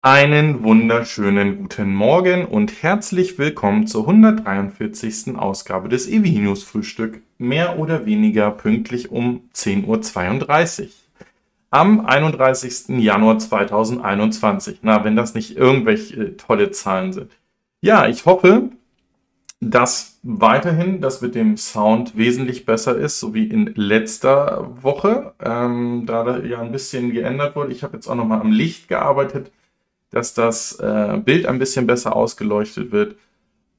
Einen wunderschönen guten Morgen und herzlich willkommen zur 143. Ausgabe des EV News Frühstück, mehr oder weniger pünktlich um 10.32 Uhr. Am 31. Januar 2021. Na, wenn das nicht irgendwelche äh, tolle Zahlen sind. Ja, ich hoffe, dass weiterhin das mit dem Sound wesentlich besser ist, so wie in letzter Woche, ähm, da ja ein bisschen geändert wurde. Ich habe jetzt auch nochmal am Licht gearbeitet dass das äh, Bild ein bisschen besser ausgeleuchtet wird.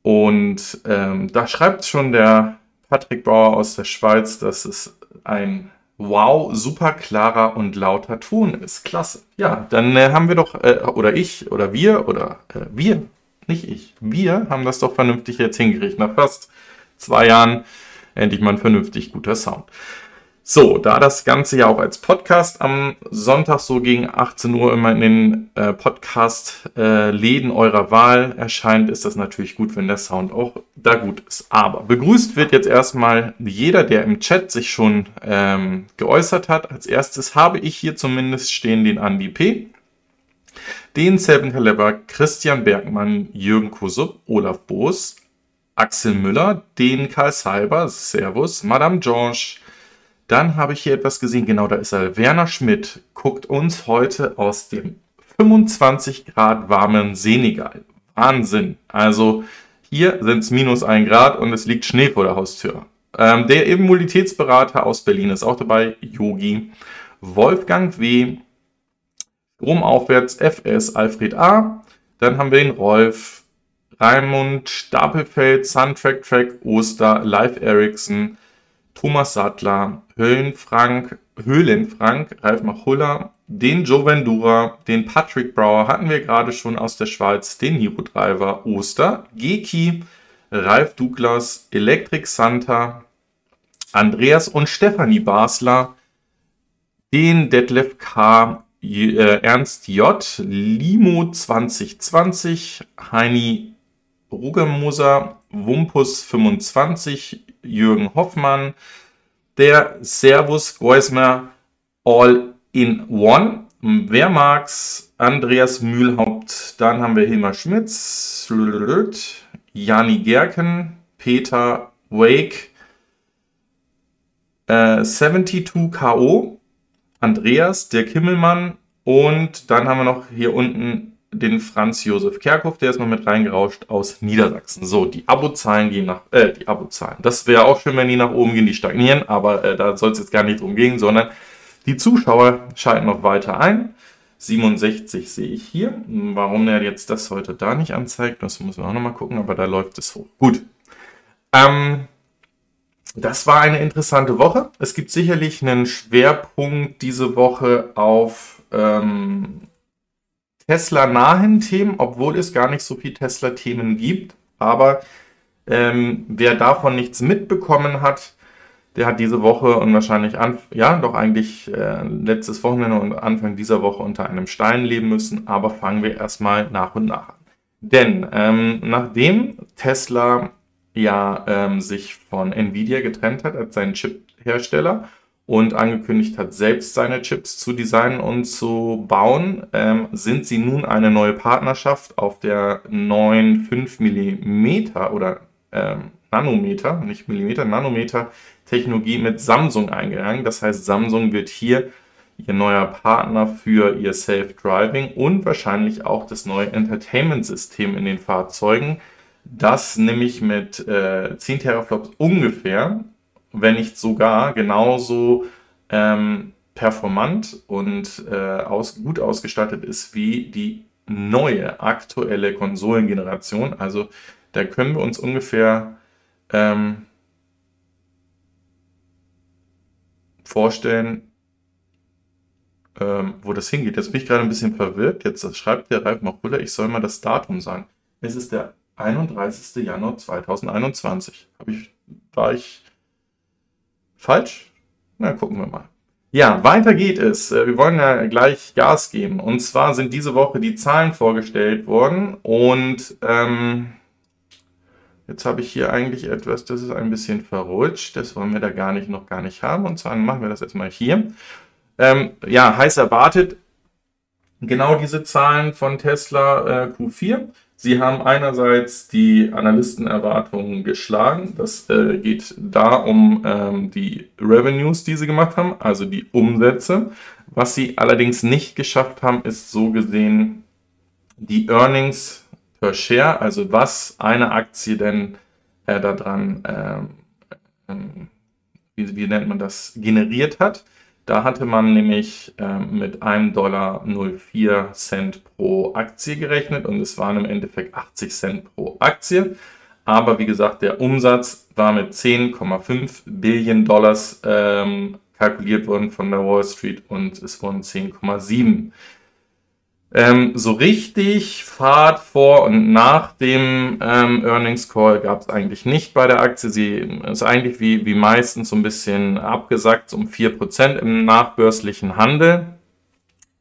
Und ähm, da schreibt schon der Patrick Bauer aus der Schweiz, dass es ein wow, super klarer und lauter Ton ist. Klasse. Ja, dann äh, haben wir doch, äh, oder ich, oder wir, oder äh, wir, nicht ich, wir haben das doch vernünftig jetzt hingekriegt. Nach fast zwei Jahren endlich mal ein vernünftig guter Sound. So, da das Ganze ja auch als Podcast am Sonntag so gegen 18 Uhr immer in den äh, Podcast-Läden äh, eurer Wahl erscheint, ist das natürlich gut, wenn der Sound auch da gut ist. Aber begrüßt wird jetzt erstmal jeder, der im Chat sich schon ähm, geäußert hat. Als erstes habe ich hier zumindest stehen den Andi P., den Selben Kaleber, Christian Bergmann, Jürgen Kusup, Olaf Boos, Axel Müller, den Karl Salber, Servus, Madame George, dann habe ich hier etwas gesehen, genau da ist er. Werner Schmidt guckt uns heute aus dem 25 Grad warmen Senegal. Wahnsinn. Also hier sind es minus ein Grad und es liegt Schnee vor der Haustür. Ähm, der Immunitätsberater aus Berlin ist auch dabei, Yogi. Wolfgang W. Stromaufwärts FS Alfred A. Dann haben wir den Rolf, Raimund Stapelfeld, Suntrack Track, Oster, Live Ericsson, Thomas Sattler, Höhlenfrank, Höhlenfrank, Ralf Machulla, den Joe Vendura, den Patrick Brower hatten wir gerade schon aus der Schweiz, den Hero Driver Oster, Geki, Ralf Douglas, Electric Santa, Andreas und Stefanie Basler, den Detlef K., äh, Ernst J., Limo 2020, Heini Rugemoser, Wumpus 25, Jürgen Hoffmann, der Servus Geusmer All in One. Wer mag's? Andreas Mühlhaupt. Dann haben wir Hilmar Schmitz, Jani Gerken, Peter Wake, äh, 72KO, Andreas, der Kimmelmann und dann haben wir noch hier unten den Franz Josef Kerkhoff, der ist noch mit reingerauscht aus Niedersachsen. So, die Abozahlen gehen nach, äh, die Abozahlen. Das wäre auch schön, wenn die nach oben gehen, die stagnieren, aber äh, da soll es jetzt gar nicht drum gehen, sondern die Zuschauer schalten noch weiter ein. 67 sehe ich hier. Warum er jetzt das heute da nicht anzeigt, das muss man auch nochmal gucken, aber da läuft es hoch. Gut. Ähm, das war eine interessante Woche. Es gibt sicherlich einen Schwerpunkt diese Woche auf ähm, Tesla-nahen Themen, obwohl es gar nicht so viele Tesla-Themen gibt. Aber ähm, wer davon nichts mitbekommen hat, der hat diese Woche und wahrscheinlich, ja, doch eigentlich äh, letztes Wochenende und Anfang dieser Woche unter einem Stein leben müssen. Aber fangen wir erstmal nach und nach an. Denn ähm, nachdem Tesla ja ähm, sich von Nvidia getrennt hat als seinen Chip-Hersteller und angekündigt hat, selbst seine Chips zu designen und zu bauen, ähm, sind sie nun eine neue Partnerschaft auf der neuen 5 mm oder ähm, Nanometer, nicht Millimeter, Nanometer Technologie mit Samsung eingegangen. Das heißt, Samsung wird hier ihr neuer Partner für ihr Self-Driving und wahrscheinlich auch das neue Entertainment-System in den Fahrzeugen, das nämlich mit äh, 10 Teraflops ungefähr wenn nicht sogar genauso ähm, performant und äh, aus, gut ausgestattet ist wie die neue aktuelle Konsolengeneration. Also da können wir uns ungefähr ähm, vorstellen, ähm, wo das hingeht. Jetzt bin ich gerade ein bisschen verwirrt. Jetzt schreibt der Ralf Machulla, ich soll mal das Datum sagen. Es ist der 31. Januar 2021. Hab ich, war ich Falsch? Na, gucken wir mal. Ja, weiter geht es. Äh, wir wollen ja gleich Gas geben. Und zwar sind diese Woche die Zahlen vorgestellt worden. Und ähm, jetzt habe ich hier eigentlich etwas, das ist ein bisschen verrutscht. Das wollen wir da gar nicht noch gar nicht haben. Und zwar machen wir das erstmal hier. Ähm, ja, heiß erwartet. genau diese Zahlen von Tesla äh, Q4. Sie haben einerseits die Analystenerwartungen geschlagen. Das äh, geht da um ähm, die Revenues, die sie gemacht haben, also die Umsätze. Was sie allerdings nicht geschafft haben, ist so gesehen die Earnings per Share, also was eine Aktie denn äh, daran, ähm, wie, wie nennt man das, generiert hat. Da hatte man nämlich äh, mit 1,04 Dollar Cent pro Aktie gerechnet und es waren im Endeffekt 80 Cent pro Aktie. Aber wie gesagt, der Umsatz war mit 10,5 Billionen Dollars ähm, kalkuliert worden von der Wall Street und es wurden 10,7 ähm, so richtig Fahrt vor und nach dem ähm, Earnings Call gab es eigentlich nicht bei der Aktie. Sie ist eigentlich wie, wie meistens so ein bisschen abgesackt, um 4% im nachbörslichen Handel.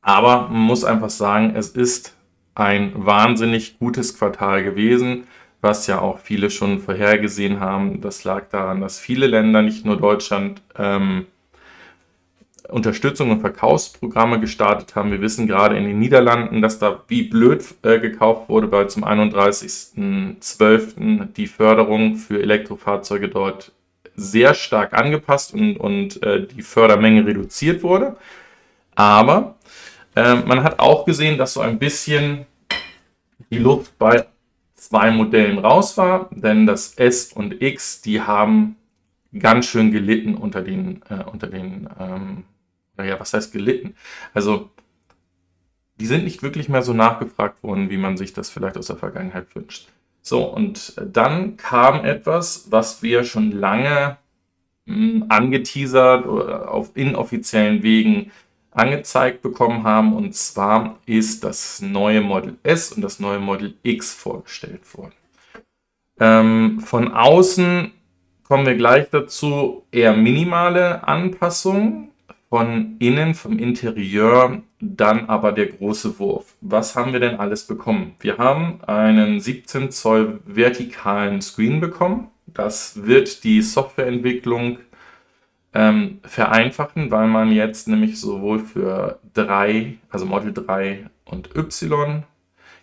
Aber man muss einfach sagen, es ist ein wahnsinnig gutes Quartal gewesen, was ja auch viele schon vorhergesehen haben. Das lag daran, dass viele Länder, nicht nur Deutschland, ähm, Unterstützung und Verkaufsprogramme gestartet haben. Wir wissen gerade in den Niederlanden, dass da wie blöd äh, gekauft wurde, weil zum 31.12. die Förderung für Elektrofahrzeuge dort sehr stark angepasst und, und äh, die Fördermenge reduziert wurde. Aber äh, man hat auch gesehen, dass so ein bisschen die Luft bei zwei Modellen raus war, denn das S und X, die haben ganz schön gelitten unter den, äh, unter den ähm, naja, was heißt gelitten? Also, die sind nicht wirklich mehr so nachgefragt worden, wie man sich das vielleicht aus der Vergangenheit wünscht. So, und dann kam etwas, was wir schon lange mh, hm, angeteasert oder auf inoffiziellen Wegen angezeigt bekommen haben. Und zwar ist das neue Model S und das neue Model X vorgestellt worden. Ähm, von außen kommen wir gleich dazu, eher minimale Anpassungen von innen, vom Interieur, dann aber der große Wurf. Was haben wir denn alles bekommen? Wir haben einen 17 Zoll vertikalen Screen bekommen. Das wird die Softwareentwicklung ähm, vereinfachen, weil man jetzt nämlich sowohl für 3, also Model 3 und Y,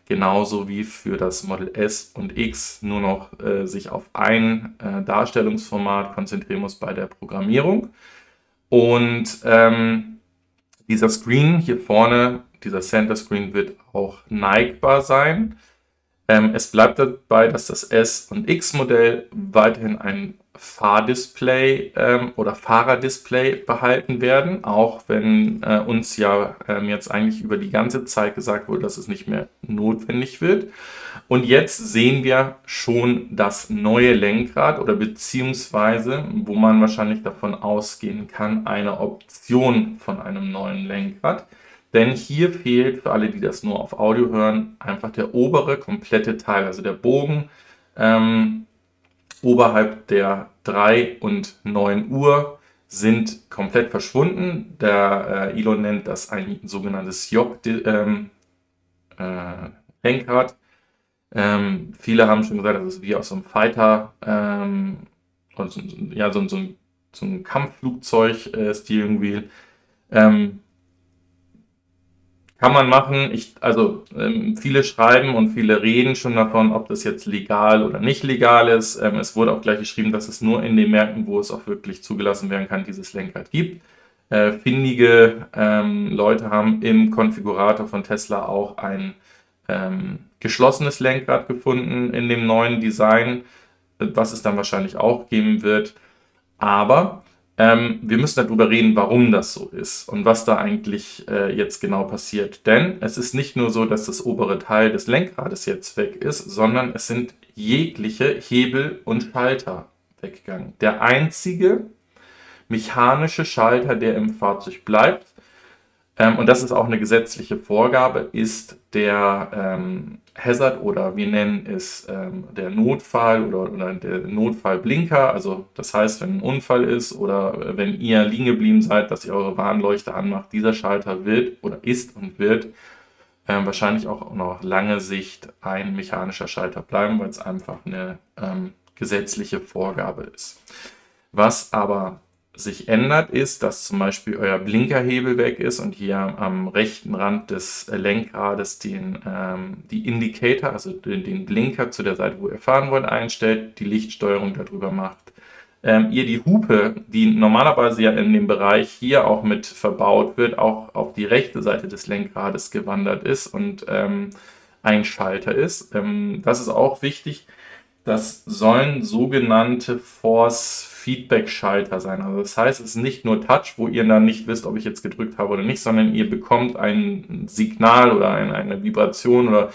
genauso wie für das Model S und X nur noch äh, sich auf ein äh, Darstellungsformat konzentrieren muss bei der Programmierung. Und ähm, dieser Screen hier vorne, dieser Center Screen wird auch neigbar sein. Ähm, es bleibt dabei, dass das S- und X-Modell weiterhin ein Fahrdisplay ähm, oder Fahrerdisplay behalten werden, auch wenn äh, uns ja ähm, jetzt eigentlich über die ganze Zeit gesagt wurde, dass es nicht mehr notwendig wird. Und jetzt sehen wir schon das neue Lenkrad oder beziehungsweise, wo man wahrscheinlich davon ausgehen kann, eine Option von einem neuen Lenkrad. Denn hier fehlt für alle, die das nur auf Audio hören, einfach der obere komplette Teil, also der Bogen ähm, oberhalb der 3 und 9 Uhr sind komplett verschwunden. Der äh, Elon nennt das ein sogenanntes Jog-Lenkrad. Ähm, äh, ähm, viele haben schon gesagt, das ist wie aus so einem Fighter, ähm, so, ja, so, so, so ein Kampfflugzeug-Steering äh, Wheel. Ähm, kann man machen. Ich, also ähm, viele schreiben und viele reden schon davon, ob das jetzt legal oder nicht legal ist. Ähm, es wurde auch gleich geschrieben, dass es nur in den Märkten, wo es auch wirklich zugelassen werden kann, dieses Lenkrad gibt. Äh, findige ähm, Leute haben im Konfigurator von Tesla auch ein ähm, geschlossenes Lenkrad gefunden in dem neuen Design, was es dann wahrscheinlich auch geben wird. Aber ähm, wir müssen darüber reden, warum das so ist und was da eigentlich äh, jetzt genau passiert. Denn es ist nicht nur so, dass das obere Teil des Lenkrades jetzt weg ist, sondern es sind jegliche Hebel und Schalter weggegangen. Der einzige mechanische Schalter, der im Fahrzeug bleibt, ähm, und das ist auch eine gesetzliche Vorgabe, ist der ähm, Hazard oder wir nennen es ähm, der Notfall oder, oder der Notfallblinker. Also das heißt, wenn ein Unfall ist oder wenn ihr liegen geblieben seid, dass ihr eure Warnleuchte anmacht, dieser Schalter wird oder ist und wird ähm, wahrscheinlich auch noch lange Sicht ein mechanischer Schalter bleiben, weil es einfach eine ähm, gesetzliche Vorgabe ist. Was aber sich ändert, ist, dass zum Beispiel euer Blinkerhebel weg ist und hier am rechten Rand des Lenkrades den, ähm, die Indicator, also den, den, Blinker zu der Seite, wo ihr fahren wollt, einstellt, die Lichtsteuerung darüber macht. Ähm, ihr die Hupe, die normalerweise ja in dem Bereich hier auch mit verbaut wird, auch auf die rechte Seite des Lenkrades gewandert ist und ähm, ein Schalter ist. Ähm, das ist auch wichtig. Das sollen sogenannte Force Feedback-Schalter sein. Also das heißt, es ist nicht nur Touch, wo ihr dann nicht wisst, ob ich jetzt gedrückt habe oder nicht, sondern ihr bekommt ein Signal oder eine, eine Vibration oder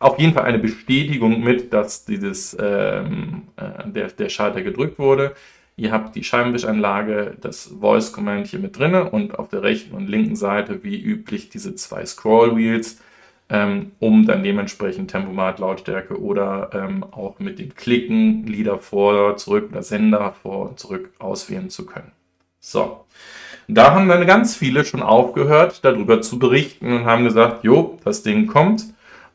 auf jeden Fall eine Bestätigung mit, dass dieses, ähm, äh, der, der Schalter gedrückt wurde. Ihr habt die Scheibenwischanlage, das Voice Command hier mit drinne und auf der rechten und linken Seite wie üblich diese zwei Scroll Wheels ähm, um dann dementsprechend Tempomat, Lautstärke oder ähm, auch mit dem Klicken Lieder vor, zurück oder Sender vor zurück auswählen zu können. So. Da haben dann ganz viele schon aufgehört, darüber zu berichten und haben gesagt, jo, das Ding kommt.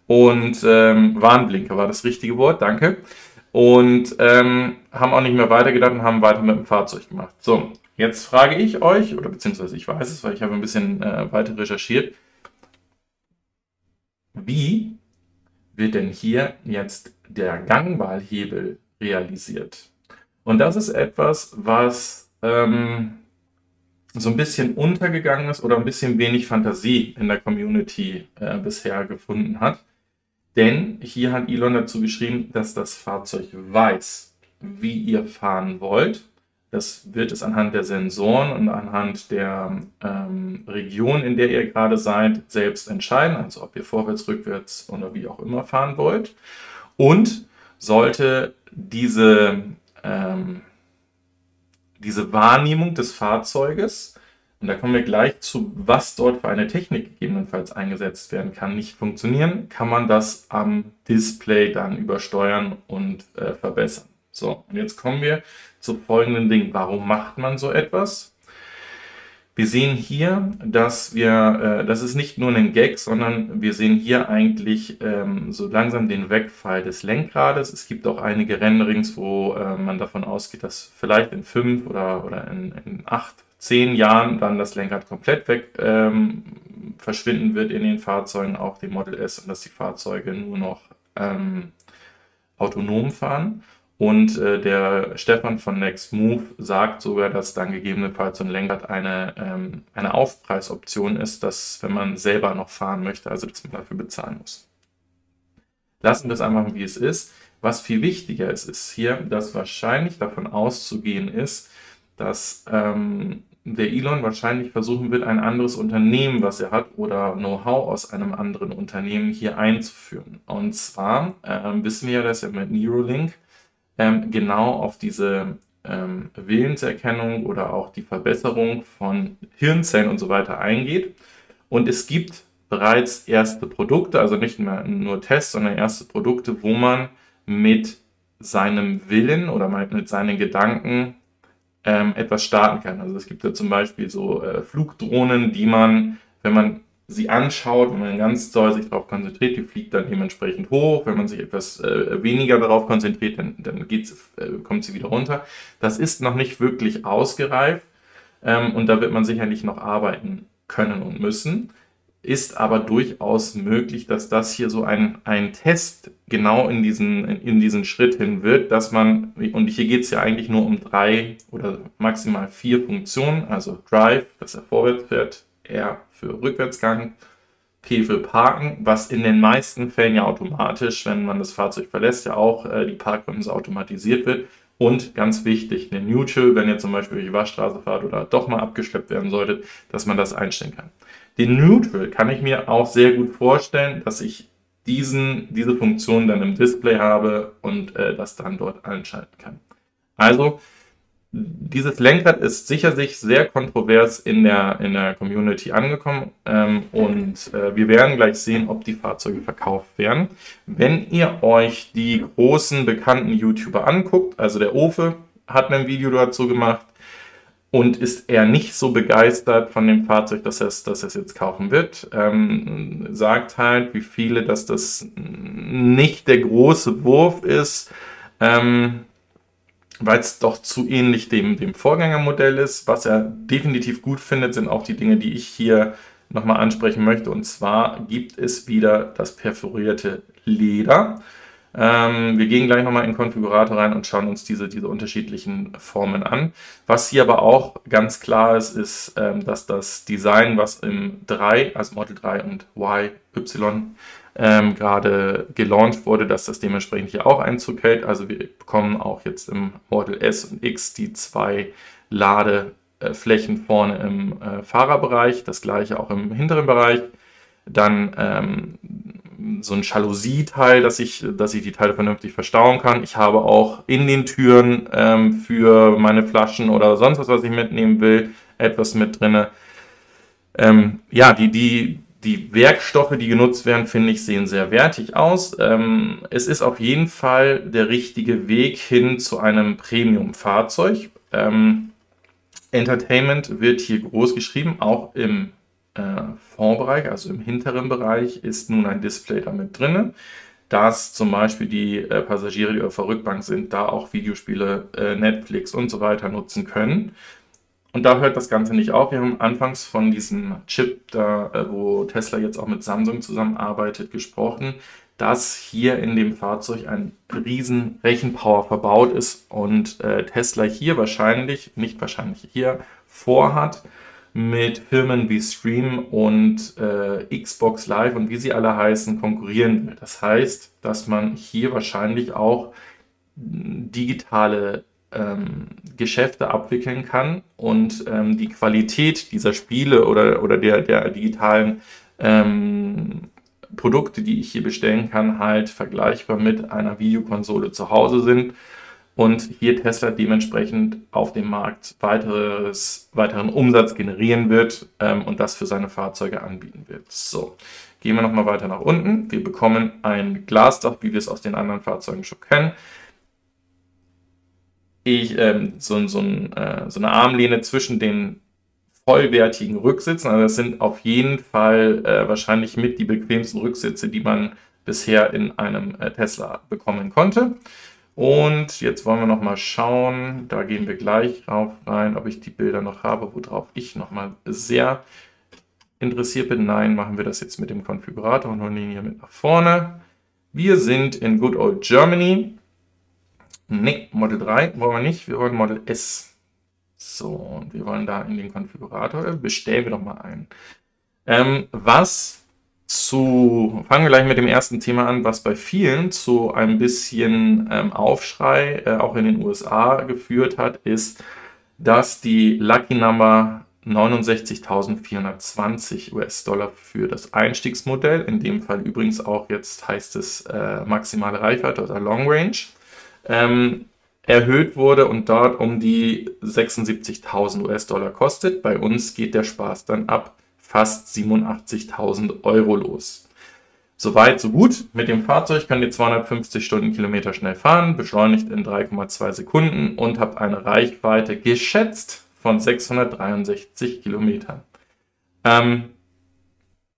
Und ähm, Warnblinker war das richtige Wort, danke. Und ähm, haben auch nicht mehr weitergedacht und haben weiter mit dem Fahrzeug gemacht. So, jetzt frage ich euch, oder beziehungsweise ich weiß es, weil ich habe ein bisschen äh, weiter recherchiert, wie wird denn hier jetzt der Gangwahlhebel realisiert? Und das ist etwas, was ähm, so ein bisschen untergegangen ist oder ein bisschen wenig Fantasie in der Community äh, bisher gefunden hat. Denn hier hat Elon dazu geschrieben, dass das Fahrzeug weiß, wie ihr fahren wollt das wird es anhand der Sensoren und anhand der ähm, Region, in der ihr gerade seid, selbst entscheiden. Also ob ihr vorwärts, rückwärts oder wie auch immer fahren wollt. Und sollte diese, ähm, diese Wahrnehmung des Fahrzeuges, und da kommen wir gleich zu, was dort für eine Technik gegebenenfalls eingesetzt werden kann, nicht funktionieren, kann man das am Display dann übersteuern und äh, verbessern. So, und jetzt kommen wir zu folgenden Dingen. Warum macht man so etwas? Wir sehen hier, dass wir, äh, das ist nicht nur ein Gag, sondern wir sehen hier eigentlich ähm, so langsam den Wegfall des Lenkrades. Es gibt auch einige Renderings, wo äh, man davon ausgeht, dass vielleicht in fünf oder, oder in, in acht, zehn Jahren dann das Lenkrad komplett weg ähm, verschwinden wird in den Fahrzeugen, auch dem Model S, und dass die Fahrzeuge nur noch ähm, autonom fahren. Und äh, der Stefan von Next Move sagt sogar, dass dann gegebenenfalls so ein Lenkrad eine, ähm, eine Aufpreisoption ist, dass wenn man selber noch fahren möchte, also dass man dafür bezahlen muss. Lassen wir es einfach, wie es ist. Was viel wichtiger ist, ist hier, dass wahrscheinlich davon auszugehen ist, dass ähm, der Elon wahrscheinlich versuchen wird, ein anderes Unternehmen, was er hat, oder Know-how aus einem anderen Unternehmen hier einzuführen. Und zwar äh, wissen wir ja, dass er mit Neuralink ähm, genau auf diese ähm, Willenserkennung oder auch die Verbesserung von Hirnzellen und so weiter eingeht. Und es gibt bereits erste Produkte, also nicht mehr nur Tests, sondern erste Produkte, wo man mit seinem Willen oder mit seinen Gedanken ähm, etwas starten kann. Also es gibt ja zum Beispiel so äh, Flugdrohnen, die man, wenn man sie anschaut, wenn man ganz doll sich darauf konzentriert, die fliegt dann dementsprechend hoch. Wenn man sich etwas äh, weniger darauf konzentriert, dann, dann äh, kommt sie wieder runter. Das ist noch nicht wirklich ausgereift ähm, und da wird man sicherlich noch arbeiten können und müssen. Ist aber durchaus möglich, dass das hier so ein, ein Test genau in diesen, in diesen Schritt hin wird, dass man, und hier geht es ja eigentlich nur um drei oder maximal vier Funktionen, also Drive, dass er vorwärts fährt, R für Rückwärtsgang, P für Parken, was in den meisten Fällen ja automatisch, wenn man das Fahrzeug verlässt, ja auch äh, die Parkbremse automatisiert wird. Und ganz wichtig, eine Neutral, wenn ihr zum Beispiel durch die Waschstraße fahrt oder doch mal abgeschleppt werden solltet, dass man das einstellen kann. Den Neutral kann ich mir auch sehr gut vorstellen, dass ich diesen, diese Funktion dann im Display habe und äh, das dann dort einschalten kann. Also dieses Lenkrad ist sicherlich sehr kontrovers in der, in der Community angekommen ähm, und äh, wir werden gleich sehen, ob die Fahrzeuge verkauft werden. Wenn ihr euch die großen bekannten YouTuber anguckt, also der Ofe hat ein Video dazu gemacht und ist eher nicht so begeistert von dem Fahrzeug, dass er es, dass er es jetzt kaufen wird, ähm, sagt halt, wie viele, dass das nicht der große Wurf ist. Ähm, weil es doch zu ähnlich dem, dem Vorgängermodell ist. Was er definitiv gut findet, sind auch die Dinge, die ich hier nochmal ansprechen möchte. Und zwar gibt es wieder das perforierte Leder. Ähm, wir gehen gleich nochmal in den Konfigurator rein und schauen uns diese, diese unterschiedlichen Formen an. Was hier aber auch ganz klar ist, ist, ähm, dass das Design, was im 3, also Model 3 und Y, Y, ähm, gerade gelauncht wurde, dass das dementsprechend hier auch Einzug hält. Also wir bekommen auch jetzt im Model S und X die zwei Ladeflächen vorne im äh, Fahrerbereich, das gleiche auch im hinteren Bereich. Dann ähm, so ein Jalousie-Teil, dass ich, dass ich die Teile vernünftig verstauen kann. Ich habe auch in den Türen ähm, für meine Flaschen oder sonst was, was ich mitnehmen will, etwas mit drin. Ähm, ja, die, die, die Werkstoffe, die genutzt werden, finde ich, sehen sehr wertig aus. Ähm, es ist auf jeden Fall der richtige Weg hin zu einem Premium-Fahrzeug. Ähm, Entertainment wird hier groß geschrieben, auch im äh, Fondbereich, also im hinteren Bereich, ist nun ein Display damit drin, dass zum Beispiel die äh, Passagiere, die auf der Rückbank sind, da auch Videospiele, äh, Netflix und so weiter nutzen können. Und da hört das Ganze nicht auf. Wir haben anfangs von diesem Chip, da, äh, wo Tesla jetzt auch mit Samsung zusammenarbeitet, gesprochen, dass hier in dem Fahrzeug ein riesen Rechenpower verbaut ist und äh, Tesla hier wahrscheinlich, nicht wahrscheinlich hier, vorhat, mit Firmen wie Stream und äh, Xbox Live und wie sie alle heißen, konkurrieren will. Das heißt, dass man hier wahrscheinlich auch digitale ähm, Geschäfte abwickeln kann und ähm, die Qualität dieser Spiele oder, oder der, der digitalen ähm, Produkte, die ich hier bestellen kann, halt vergleichbar mit einer Videokonsole zu Hause sind und hier Tesla dementsprechend auf dem Markt weiteres, weiteren Umsatz generieren wird ähm, und das für seine Fahrzeuge anbieten wird. So, gehen wir nochmal weiter nach unten. Wir bekommen ein Glasdach, wie wir es aus den anderen Fahrzeugen schon kennen. Ich, ähm, so, so, ein, äh, so eine Armlehne zwischen den vollwertigen Rücksitzen. Also das sind auf jeden Fall äh, wahrscheinlich mit die bequemsten Rücksitze, die man bisher in einem äh, Tesla bekommen konnte. Und jetzt wollen wir noch mal schauen, da gehen wir gleich drauf rein, ob ich die Bilder noch habe, worauf ich noch mal sehr interessiert bin. Nein, machen wir das jetzt mit dem Konfigurator und holen ihn hier mit nach vorne. Wir sind in Good Old Germany. Ne, Model 3 wollen wir nicht, wir wollen Model S. So, und wir wollen da in den Konfigurator, bestellen wir doch mal ein. Ähm, was zu, fangen wir gleich mit dem ersten Thema an, was bei vielen zu ein bisschen ähm, Aufschrei äh, auch in den USA geführt hat, ist, dass die Lucky Number 69.420 US-Dollar für das Einstiegsmodell, in dem Fall übrigens auch jetzt heißt es äh, maximale Reichweite oder Long Range, ähm, erhöht wurde und dort um die 76.000 US-Dollar kostet. Bei uns geht der Spaß dann ab fast 87.000 Euro los. Soweit, so gut. Mit dem Fahrzeug könnt ihr 250 Stundenkilometer schnell fahren, beschleunigt in 3,2 Sekunden und habt eine Reichweite geschätzt von 663 Kilometern. Ähm,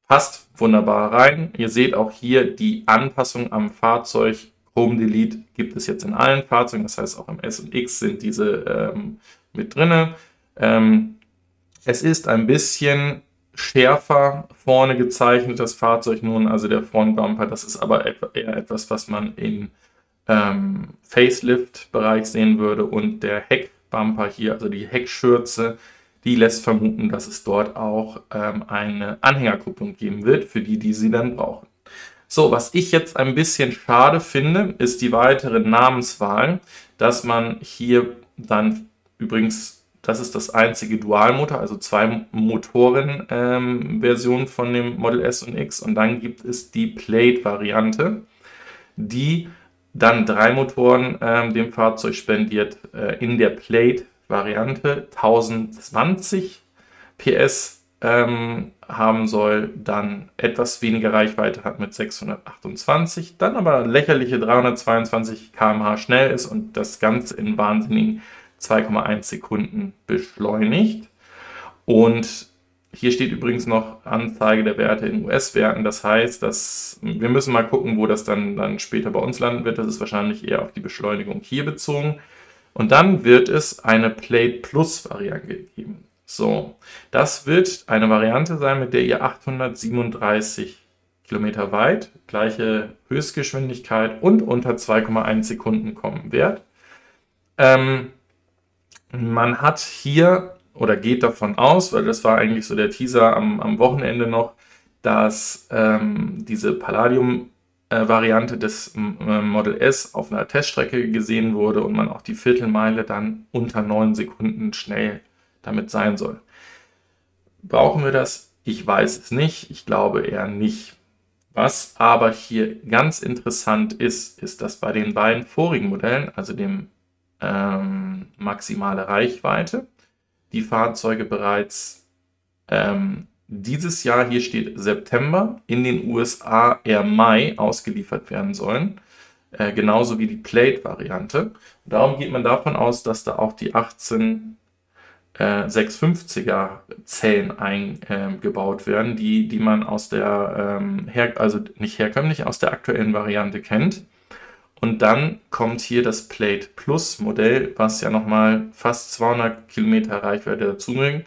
passt wunderbar rein. Ihr seht auch hier die Anpassung am Fahrzeug. Home Delete gibt es jetzt in allen Fahrzeugen, das heißt auch im S und X sind diese ähm, mit drinne. Ähm, es ist ein bisschen schärfer vorne gezeichnet, das Fahrzeug nun, also der Frontbumper. Das ist aber eher etwas, was man im ähm, Facelift-Bereich sehen würde. Und der Heckbumper hier, also die Heckschürze, die lässt vermuten, dass es dort auch ähm, eine Anhängerkupplung geben wird, für die, die sie dann brauchen. So, was ich jetzt ein bisschen schade finde, ist die weitere Namenswahl, dass man hier dann übrigens das ist das einzige Dualmotor, also zwei Motoren-Version ähm, von dem Model S und X. Und dann gibt es die Plate-Variante, die dann drei Motoren ähm, dem Fahrzeug spendiert. Äh, in der Plate-Variante 1020 PS ähm, haben soll, dann etwas weniger Reichweite hat mit 628, dann aber lächerliche 322 km/h schnell ist und das Ganze in wahnsinnigen 2,1 Sekunden beschleunigt. Und hier steht übrigens noch Anzeige der Werte in US-Werten. Das heißt, dass wir müssen mal gucken, wo das dann, dann später bei uns landen wird. Das ist wahrscheinlich eher auf die Beschleunigung hier bezogen. Und dann wird es eine Plate Plus Variante geben. So, das wird eine Variante sein, mit der ihr 837 Kilometer weit, gleiche Höchstgeschwindigkeit und unter 2,1 Sekunden kommen werdet. Ähm, man hat hier oder geht davon aus, weil das war eigentlich so der Teaser am, am Wochenende noch, dass ähm, diese Palladium-Variante des äh, Model S auf einer Teststrecke gesehen wurde und man auch die Viertelmeile dann unter 9 Sekunden schnell damit sein soll. Brauchen wir das? Ich weiß es nicht. Ich glaube eher nicht. Was aber hier ganz interessant ist, ist, dass bei den beiden vorigen Modellen, also dem ähm, maximale Reichweite, die Fahrzeuge bereits ähm, dieses Jahr, hier steht September, in den USA eher Mai ausgeliefert werden sollen. Äh, genauso wie die Plate-Variante. Darum geht man davon aus, dass da auch die 18 äh, 650er Zellen eingebaut äh, werden, die, die man aus der, ähm, her, also nicht herkömmlich, aus der aktuellen Variante kennt. Und dann kommt hier das Plate Plus Modell, was ja nochmal fast 200 Kilometer Reichweite dazu bringt.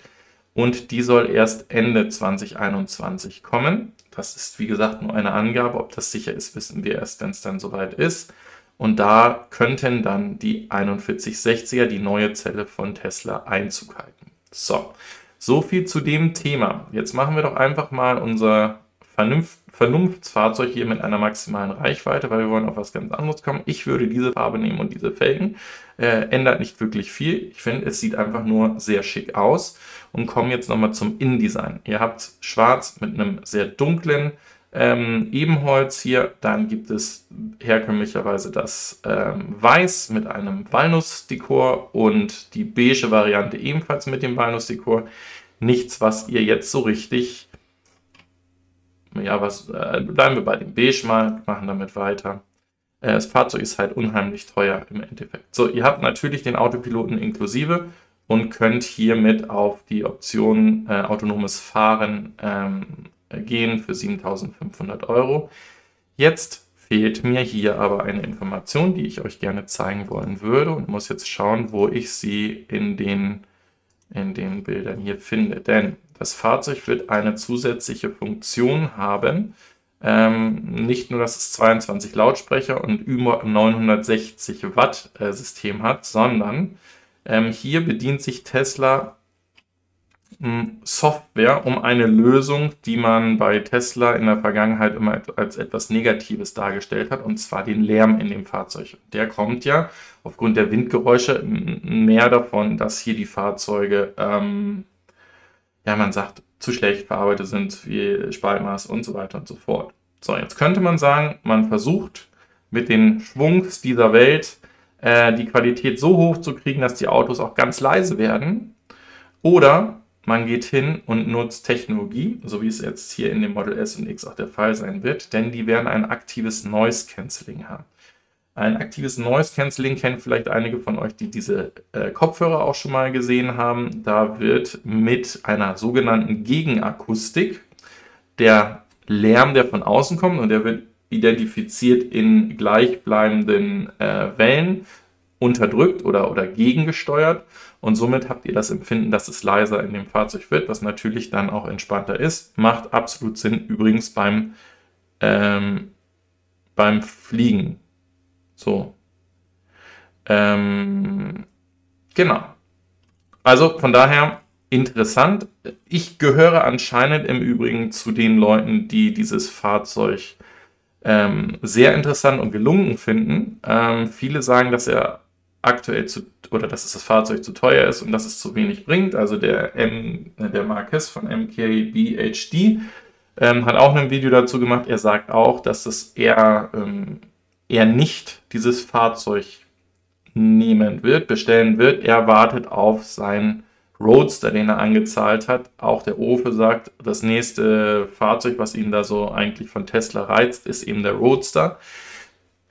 Und die soll erst Ende 2021 kommen. Das ist, wie gesagt, nur eine Angabe. Ob das sicher ist, wissen wir erst, wenn es dann soweit ist. Und da könnten dann die 4160er, die neue Zelle von Tesla, Einzug halten. So, so viel zu dem Thema. Jetzt machen wir doch einfach mal unser Vernunft Vernunftsfahrzeug hier mit einer maximalen Reichweite, weil wir wollen auf was ganz anderes kommen. Ich würde diese Farbe nehmen und diese Felgen. Äh, ändert nicht wirklich viel. Ich finde, es sieht einfach nur sehr schick aus. Und kommen jetzt nochmal zum Innendesign. Ihr habt schwarz mit einem sehr dunklen ähm, Ebenholz hier. Dann gibt es herkömmlicherweise das ähm, Weiß mit einem Walnussdekor und die beige Variante ebenfalls mit dem Walnussdekor. Nichts, was ihr jetzt so richtig ja, was, äh, bleiben wir bei dem Beige mal, machen damit weiter. Äh, das Fahrzeug ist halt unheimlich teuer im Endeffekt. So, ihr habt natürlich den Autopiloten inklusive und könnt hiermit auf die Option äh, autonomes Fahren ähm, gehen für 7500 Euro. Jetzt fehlt mir hier aber eine Information, die ich euch gerne zeigen wollen würde und muss jetzt schauen, wo ich sie in den, in den Bildern hier finde. Denn das Fahrzeug wird eine zusätzliche Funktion haben. Ähm, nicht nur, dass es 22 Lautsprecher und über 960 Watt äh, System hat, sondern ähm, hier bedient sich Tesla Software um eine Lösung, die man bei Tesla in der Vergangenheit immer als etwas Negatives dargestellt hat, und zwar den Lärm in dem Fahrzeug. Der kommt ja aufgrund der Windgeräusche mehr davon, dass hier die Fahrzeuge ähm, ja, man sagt, zu schlecht verarbeitet sind, wie Spaltmaß und so weiter und so fort. So, jetzt könnte man sagen, man versucht mit den Schwungs dieser Welt äh, die Qualität so hoch zu kriegen, dass die Autos auch ganz leise werden. Oder man geht hin und nutzt Technologie, so wie es jetzt hier in dem Model S und X auch der Fall sein wird, denn die werden ein aktives Noise Cancelling haben. Ein aktives Noise Cancelling kennen vielleicht einige von euch, die diese äh, Kopfhörer auch schon mal gesehen haben. Da wird mit einer sogenannten Gegenakustik der Lärm, der von außen kommt, und der wird identifiziert in gleichbleibenden äh, Wellen unterdrückt oder, oder gegengesteuert. Und somit habt ihr das Empfinden, dass es leiser in dem Fahrzeug wird, was natürlich dann auch entspannter ist. Macht absolut Sinn übrigens beim, ähm, beim Fliegen so. Ähm, genau. Also von daher interessant. Ich gehöre anscheinend im Übrigen zu den Leuten, die dieses Fahrzeug ähm, sehr interessant und gelungen finden. Ähm, viele sagen, dass er aktuell zu oder dass das Fahrzeug zu teuer ist und dass es zu wenig bringt. Also der M, der Marquez von MKBHD ähm, hat auch ein Video dazu gemacht. Er sagt auch, dass es eher ähm, er nicht dieses Fahrzeug nehmen wird, bestellen wird. Er wartet auf seinen Roadster, den er angezahlt hat. Auch der Ofe sagt, das nächste Fahrzeug, was ihn da so eigentlich von Tesla reizt, ist eben der Roadster.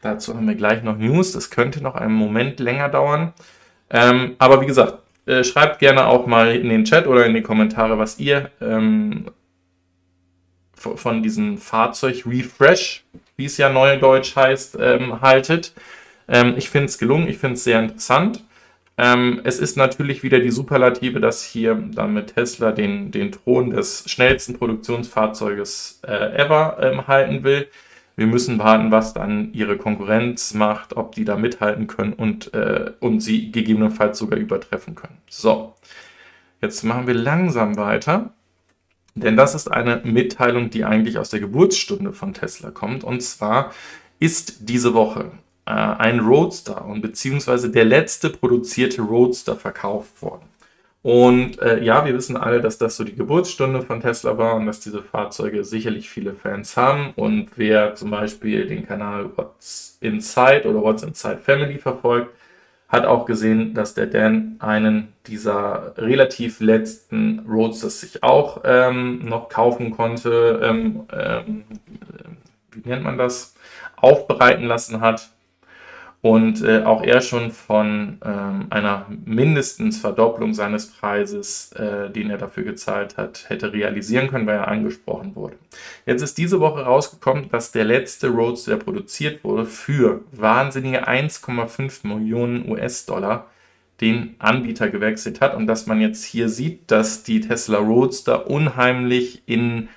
Dazu haben wir gleich noch News. Das könnte noch einen Moment länger dauern. Ähm, aber wie gesagt, äh, schreibt gerne auch mal in den Chat oder in die Kommentare, was ihr ähm, von diesem Fahrzeug Refresh, wie es ja neudeutsch heißt, ähm, haltet. Ähm, ich finde es gelungen, ich finde es sehr interessant. Ähm, es ist natürlich wieder die Superlative, dass hier dann mit Tesla den, den Thron des schnellsten Produktionsfahrzeuges äh, ever ähm, halten will. Wir müssen warten, was dann ihre Konkurrenz macht, ob die da mithalten können und, äh, und sie gegebenenfalls sogar übertreffen können. So, jetzt machen wir langsam weiter, denn das ist eine Mitteilung, die eigentlich aus der Geburtsstunde von Tesla kommt. Und zwar ist diese Woche äh, ein Roadster und beziehungsweise der letzte produzierte Roadster verkauft worden. Und äh, ja, wir wissen alle, dass das so die Geburtsstunde von Tesla war und dass diese Fahrzeuge sicherlich viele Fans haben. Und wer zum Beispiel den Kanal What's Inside oder What's Inside Family verfolgt, hat auch gesehen, dass der Dan einen dieser relativ letzten Roadsters sich auch ähm, noch kaufen konnte. Ähm, ähm, wie nennt man das? Aufbereiten lassen hat und äh, auch er schon von ähm, einer mindestens Verdopplung seines Preises, äh, den er dafür gezahlt hat, hätte realisieren können, weil er angesprochen wurde. Jetzt ist diese Woche rausgekommen, dass der letzte Roadster, der produziert wurde, für wahnsinnige 1,5 Millionen US-Dollar den Anbieter gewechselt hat und dass man jetzt hier sieht, dass die Tesla Roadster unheimlich in,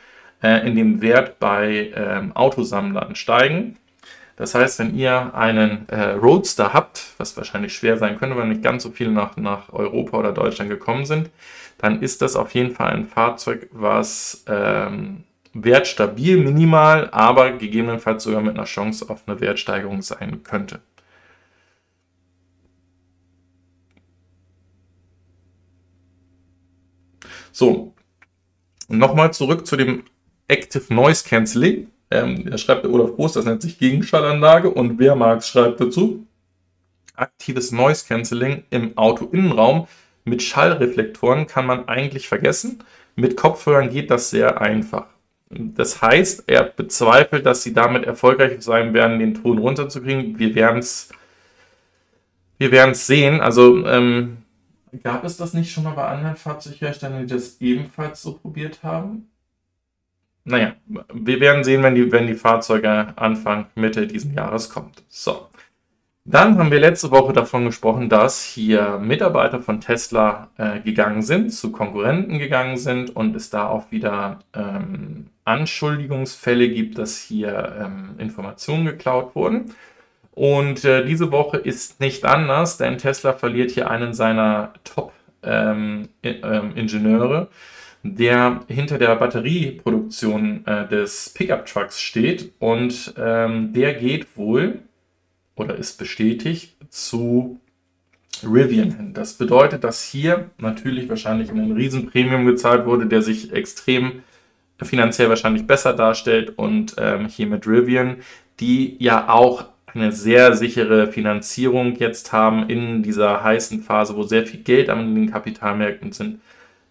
äh, in dem Wert bei ähm, Autosammlern steigen das heißt, wenn ihr einen äh, Roadster habt, was wahrscheinlich schwer sein könnte, weil nicht ganz so viele nach, nach Europa oder Deutschland gekommen sind, dann ist das auf jeden Fall ein Fahrzeug, was ähm, wertstabil minimal, aber gegebenenfalls sogar mit einer Chance auf eine Wertsteigerung sein könnte. So, nochmal zurück zu dem Active Noise Cancelling. Ähm, er schreibt der Olaf Groß, das nennt sich Gegenschallanlage und Wehrmarx schreibt dazu, aktives Noise Cancelling im Autoinnenraum mit Schallreflektoren kann man eigentlich vergessen. Mit Kopfhörern geht das sehr einfach. Das heißt, er bezweifelt, dass sie damit erfolgreich sein werden, den Ton runterzukriegen. Wir werden es wir werden's sehen. Also ähm, gab es das nicht schon mal bei anderen Fahrzeugherstellern, die das ebenfalls so probiert haben? Naja, wir werden sehen, wenn die, wenn die Fahrzeuge Anfang, Mitte diesen Jahres kommt. So. Dann haben wir letzte Woche davon gesprochen, dass hier Mitarbeiter von Tesla äh, gegangen sind, zu Konkurrenten gegangen sind und es da auch wieder ähm, Anschuldigungsfälle gibt, dass hier ähm, Informationen geklaut wurden. Und äh, diese Woche ist nicht anders, denn Tesla verliert hier einen seiner Top-Ingenieure. Ähm, der hinter der Batterieproduktion äh, des Pickup-Trucks steht und ähm, der geht wohl oder ist bestätigt zu Rivian hin. Das bedeutet, dass hier natürlich wahrscheinlich ein Riesenpremium gezahlt wurde, der sich extrem finanziell wahrscheinlich besser darstellt und ähm, hier mit Rivian, die ja auch eine sehr sichere Finanzierung jetzt haben in dieser heißen Phase, wo sehr viel Geld an den Kapitalmärkten sind,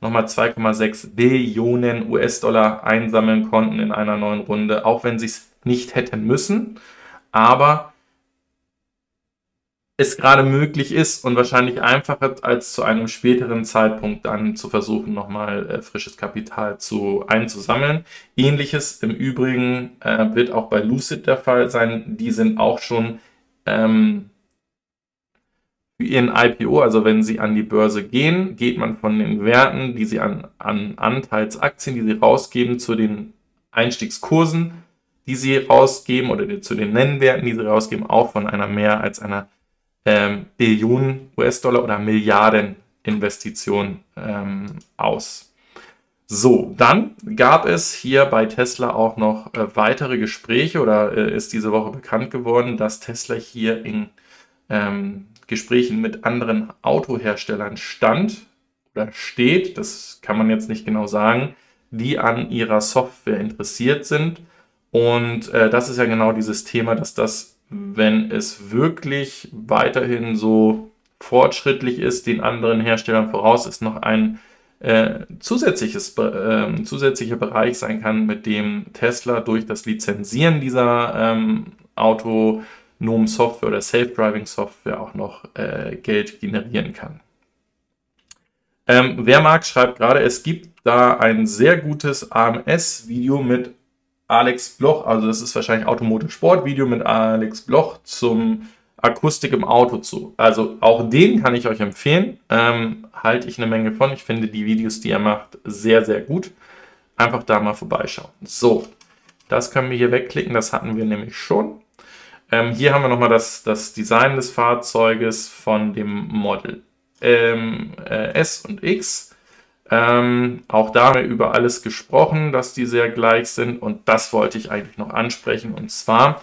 nochmal 2,6 Billionen US-Dollar einsammeln konnten in einer neuen Runde, auch wenn sie es nicht hätten müssen. Aber es gerade möglich ist und wahrscheinlich einfacher als zu einem späteren Zeitpunkt dann zu versuchen, nochmal äh, frisches Kapital zu einzusammeln. Ähnliches im Übrigen äh, wird auch bei Lucid der Fall sein. Die sind auch schon ähm, für ihren IPO, also wenn sie an die Börse gehen, geht man von den Werten, die sie an, an Anteilsaktien, die sie rausgeben, zu den Einstiegskursen, die sie rausgeben oder zu den Nennwerten, die sie rausgeben, auch von einer mehr als einer ähm, Billion US-Dollar oder Milliarden Investition ähm, aus. So, dann gab es hier bei Tesla auch noch äh, weitere Gespräche oder äh, ist diese Woche bekannt geworden, dass Tesla hier in ähm, Gesprächen mit anderen Autoherstellern stand oder steht, das kann man jetzt nicht genau sagen, die an ihrer Software interessiert sind. Und äh, das ist ja genau dieses Thema, dass das, wenn es wirklich weiterhin so fortschrittlich ist, den anderen Herstellern voraus ist, noch ein äh, zusätzliches, äh, zusätzlicher Bereich sein kann, mit dem Tesla durch das Lizenzieren dieser ähm, Auto NOM Software oder Self-Driving Software auch noch äh, Geld generieren kann. Ähm, wer mag, schreibt gerade, es gibt da ein sehr gutes AMS-Video mit Alex Bloch, also das ist wahrscheinlich Automotive Sport Video mit Alex Bloch zum Akustik im Auto zu. Also auch den kann ich euch empfehlen. Ähm, halte ich eine Menge von. Ich finde die Videos, die er macht, sehr, sehr gut. Einfach da mal vorbeischauen. So, das können wir hier wegklicken. Das hatten wir nämlich schon. Ähm, hier haben wir nochmal das, das Design des Fahrzeuges von dem Model ähm, äh, S und X. Ähm, auch da haben wir über alles gesprochen, dass die sehr gleich sind. Und das wollte ich eigentlich noch ansprechen. Und zwar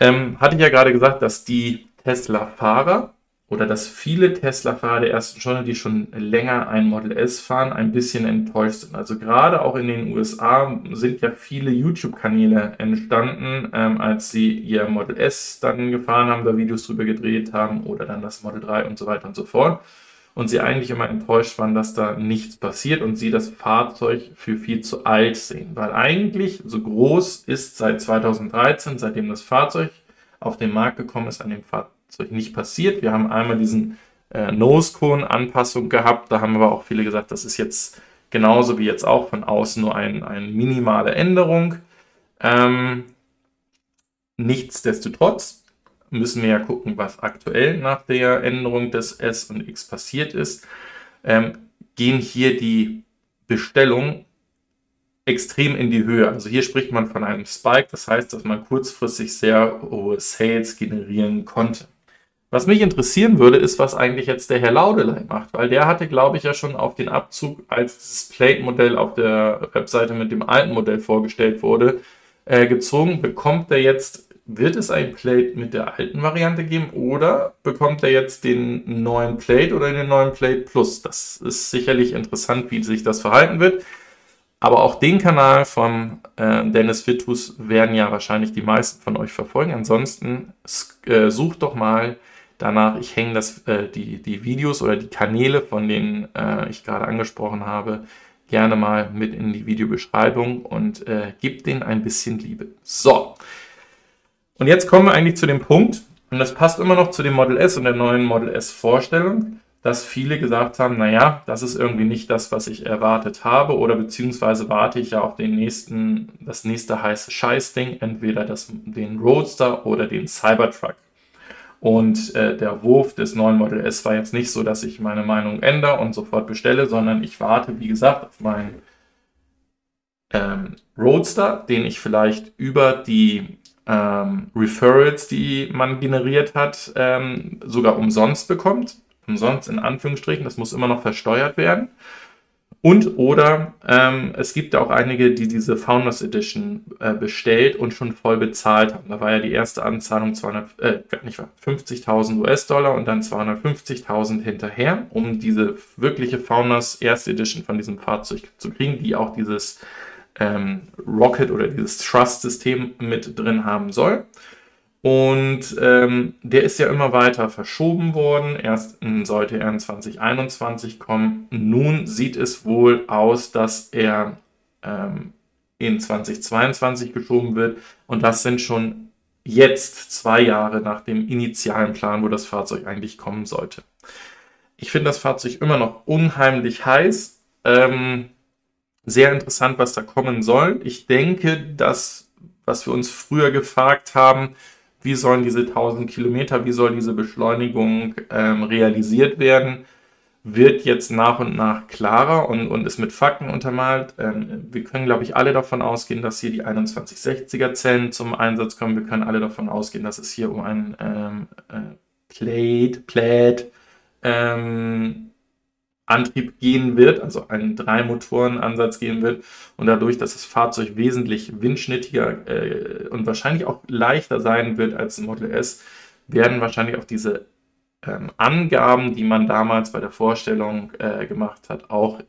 ähm, hatte ich ja gerade gesagt, dass die Tesla-Fahrer oder dass viele Tesla-Fahrer der ersten Stunde, die schon länger ein Model S fahren, ein bisschen enttäuscht sind. Also gerade auch in den USA sind ja viele YouTube-Kanäle entstanden, ähm, als sie ihr Model S dann gefahren haben, da Videos drüber gedreht haben oder dann das Model 3 und so weiter und so fort. Und sie eigentlich immer enttäuscht waren, dass da nichts passiert und sie das Fahrzeug für viel zu alt sehen. Weil eigentlich so groß ist seit 2013, seitdem das Fahrzeug auf den Markt gekommen ist, an dem Fahrzeug Zeug nicht passiert. Wir haben einmal diesen äh, Nose-Cone-Anpassung gehabt. Da haben aber auch viele gesagt, das ist jetzt genauso wie jetzt auch von außen nur ein, eine minimale Änderung. Ähm, nichtsdestotrotz müssen wir ja gucken, was aktuell nach der Änderung des S und X passiert ist. Ähm, gehen hier die Bestellungen extrem in die Höhe. Also hier spricht man von einem Spike, das heißt, dass man kurzfristig sehr hohe Sales generieren konnte. Was mich interessieren würde, ist, was eigentlich jetzt der Herr Laudelei macht, weil der hatte, glaube ich, ja schon auf den Abzug, als das Plate-Modell auf der Webseite mit dem alten Modell vorgestellt wurde, äh, gezogen. Bekommt er jetzt, wird es ein Plate mit der alten Variante geben oder bekommt er jetzt den neuen Plate oder den neuen Plate Plus? Das ist sicherlich interessant, wie sich das verhalten wird. Aber auch den Kanal von äh, Dennis Vitus werden ja wahrscheinlich die meisten von euch verfolgen. Ansonsten äh, sucht doch mal danach. Ich hänge das, äh, die, die Videos oder die Kanäle, von denen äh, ich gerade angesprochen habe, gerne mal mit in die Videobeschreibung und äh, gebt denen ein bisschen Liebe. So. Und jetzt kommen wir eigentlich zu dem Punkt, und das passt immer noch zu dem Model S und der neuen Model S Vorstellung, dass viele gesagt haben, naja, das ist irgendwie nicht das, was ich erwartet habe, oder beziehungsweise warte ich ja auf den nächsten, das nächste heiße Scheißding, entweder das, den Roadster oder den Cybertruck. Und äh, der Wurf des neuen Model S war jetzt nicht so, dass ich meine Meinung ändere und sofort bestelle, sondern ich warte, wie gesagt, auf meinen ähm, Roadster, den ich vielleicht über die ähm, Referrals, die man generiert hat, ähm, sogar umsonst bekommt. Umsonst in Anführungsstrichen, das muss immer noch versteuert werden. Und oder ähm, es gibt auch einige, die diese Founders Edition äh, bestellt und schon voll bezahlt haben. Da war ja die erste Anzahlung 200, äh, nicht 50.000 US-Dollar und dann 250.000 hinterher, um diese wirkliche Founders erste Edition von diesem Fahrzeug zu kriegen, die auch dieses ähm, Rocket oder dieses Trust-System mit drin haben soll. Und ähm, der ist ja immer weiter verschoben worden. Erst sollte er in 2021 kommen. Nun sieht es wohl aus, dass er ähm, in 2022 geschoben wird. Und das sind schon jetzt zwei Jahre nach dem initialen Plan, wo das Fahrzeug eigentlich kommen sollte. Ich finde das Fahrzeug immer noch unheimlich heiß. Ähm, sehr interessant, was da kommen soll. Ich denke, dass, was wir uns früher gefragt haben, wie sollen diese 1000 Kilometer, wie soll diese Beschleunigung ähm, realisiert werden, wird jetzt nach und nach klarer und, und ist mit Fakten untermalt. Ähm, wir können, glaube ich, alle davon ausgehen, dass hier die 2160er Zellen zum Einsatz kommen. Wir können alle davon ausgehen, dass es hier um ein ähm, äh, Plate, Plate, ähm, Antrieb gehen wird, also einen Drei-Motoren-Ansatz gehen wird und dadurch, dass das Fahrzeug wesentlich windschnittiger äh, und wahrscheinlich auch leichter sein wird als Model S, werden wahrscheinlich auch diese ähm, Angaben, die man damals bei der Vorstellung äh, gemacht hat, auch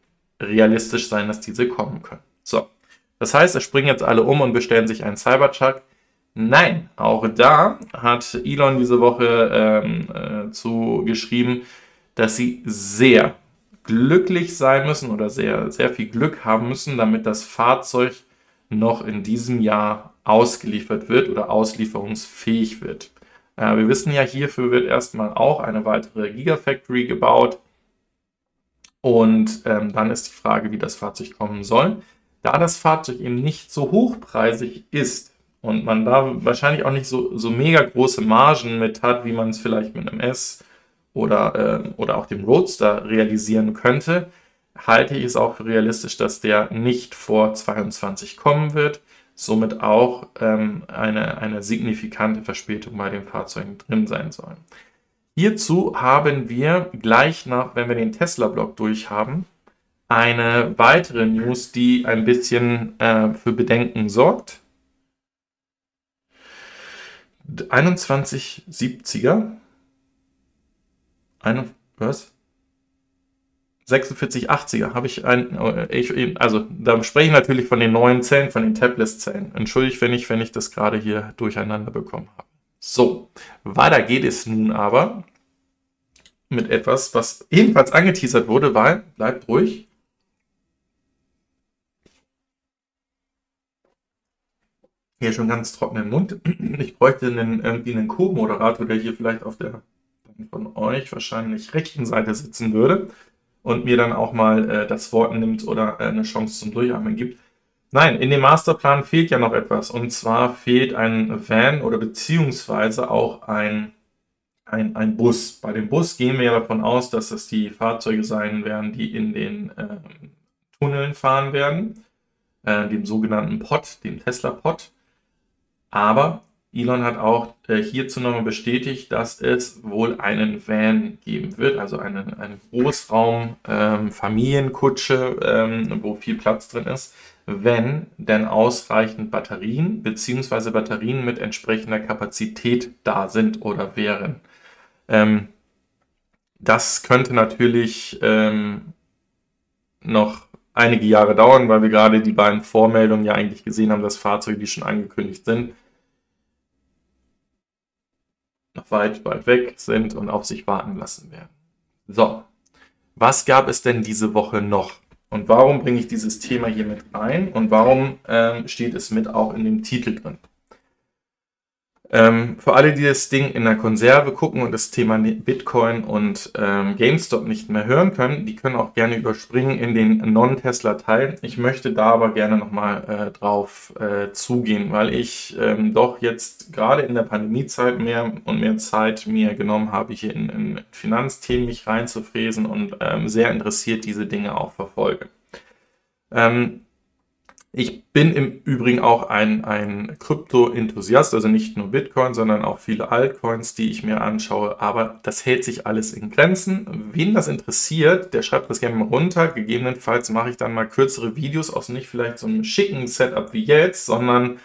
realistisch sein, dass diese kommen können. So, das heißt, es springen jetzt alle um und bestellen sich einen Cybertruck. Nein, auch da hat Elon diese Woche ähm, äh, zu geschrieben, dass sie sehr glücklich sein müssen oder sehr, sehr viel Glück haben müssen, damit das Fahrzeug noch in diesem Jahr ausgeliefert wird oder auslieferungsfähig wird. Äh, wir wissen ja, hierfür wird erstmal auch eine weitere Gigafactory gebaut. Und ähm, dann ist die Frage, wie das Fahrzeug kommen soll. Da das Fahrzeug eben nicht so hochpreisig ist und man da wahrscheinlich auch nicht so, so mega große Margen mit hat, wie man es vielleicht mit einem S oder, äh, oder auch dem Roadster realisieren könnte, halte ich es auch für realistisch, dass der nicht vor 22 kommen wird, somit auch ähm, eine, eine signifikante Verspätung bei den Fahrzeugen drin sein soll. Hierzu haben wir gleich nach, wenn wir den Tesla-Block durchhaben, eine weitere News, die ein bisschen äh, für Bedenken sorgt. 2170er. Eine, was? 4680er habe ich ein, äh, ich, also da spreche ich natürlich von den neuen Zellen, von den Tabless-Zellen. Entschuldigt, wenn ich, wenn ich das gerade hier durcheinander bekommen habe. So, weiter geht es nun aber mit etwas, was ebenfalls angeteasert wurde, weil, bleibt ruhig. Hier schon ganz trockenen Mund. Ich bräuchte einen, irgendwie einen Co-Moderator, der hier vielleicht auf der von euch wahrscheinlich rechten Seite sitzen würde und mir dann auch mal äh, das Wort nimmt oder äh, eine Chance zum Durchatmen gibt. Nein, in dem Masterplan fehlt ja noch etwas. Und zwar fehlt ein Van oder beziehungsweise auch ein, ein, ein Bus. Bei dem Bus gehen wir ja davon aus, dass das die Fahrzeuge sein werden, die in den äh, Tunneln fahren werden, äh, dem sogenannten Pod, dem Tesla-Pod. Aber Elon hat auch äh, hierzu nochmal bestätigt, dass es wohl einen Van geben wird, also eine, eine Großraum-Familienkutsche, ähm, ähm, wo viel Platz drin ist, wenn denn ausreichend Batterien bzw. Batterien mit entsprechender Kapazität da sind oder wären. Ähm, das könnte natürlich ähm, noch einige Jahre dauern, weil wir gerade die beiden Vormeldungen ja eigentlich gesehen haben, dass Fahrzeuge, die schon angekündigt sind, noch weit, weit weg sind und auf sich warten lassen werden. So, was gab es denn diese Woche noch? Und warum bringe ich dieses Thema hier mit rein? Und warum ähm, steht es mit auch in dem Titel drin? Ähm, für alle, die das Ding in der Konserve gucken und das Thema Bitcoin und ähm, GameStop nicht mehr hören können, die können auch gerne überspringen in den Non-Tesla-Teil. Ich möchte da aber gerne nochmal äh, drauf äh, zugehen, weil ich ähm, doch jetzt gerade in der Pandemiezeit mehr und mehr Zeit mir genommen habe, hier in, in Finanzthemen mich reinzufräsen und ähm, sehr interessiert diese Dinge auch verfolge. Ähm, ich bin im Übrigen auch ein, ein Krypto-Enthusiast, also nicht nur Bitcoin, sondern auch viele Altcoins, die ich mir anschaue. Aber das hält sich alles in Grenzen. Wen das interessiert, der schreibt das gerne mal runter. Gegebenenfalls mache ich dann mal kürzere Videos aus nicht vielleicht so einem schicken Setup wie jetzt, sondern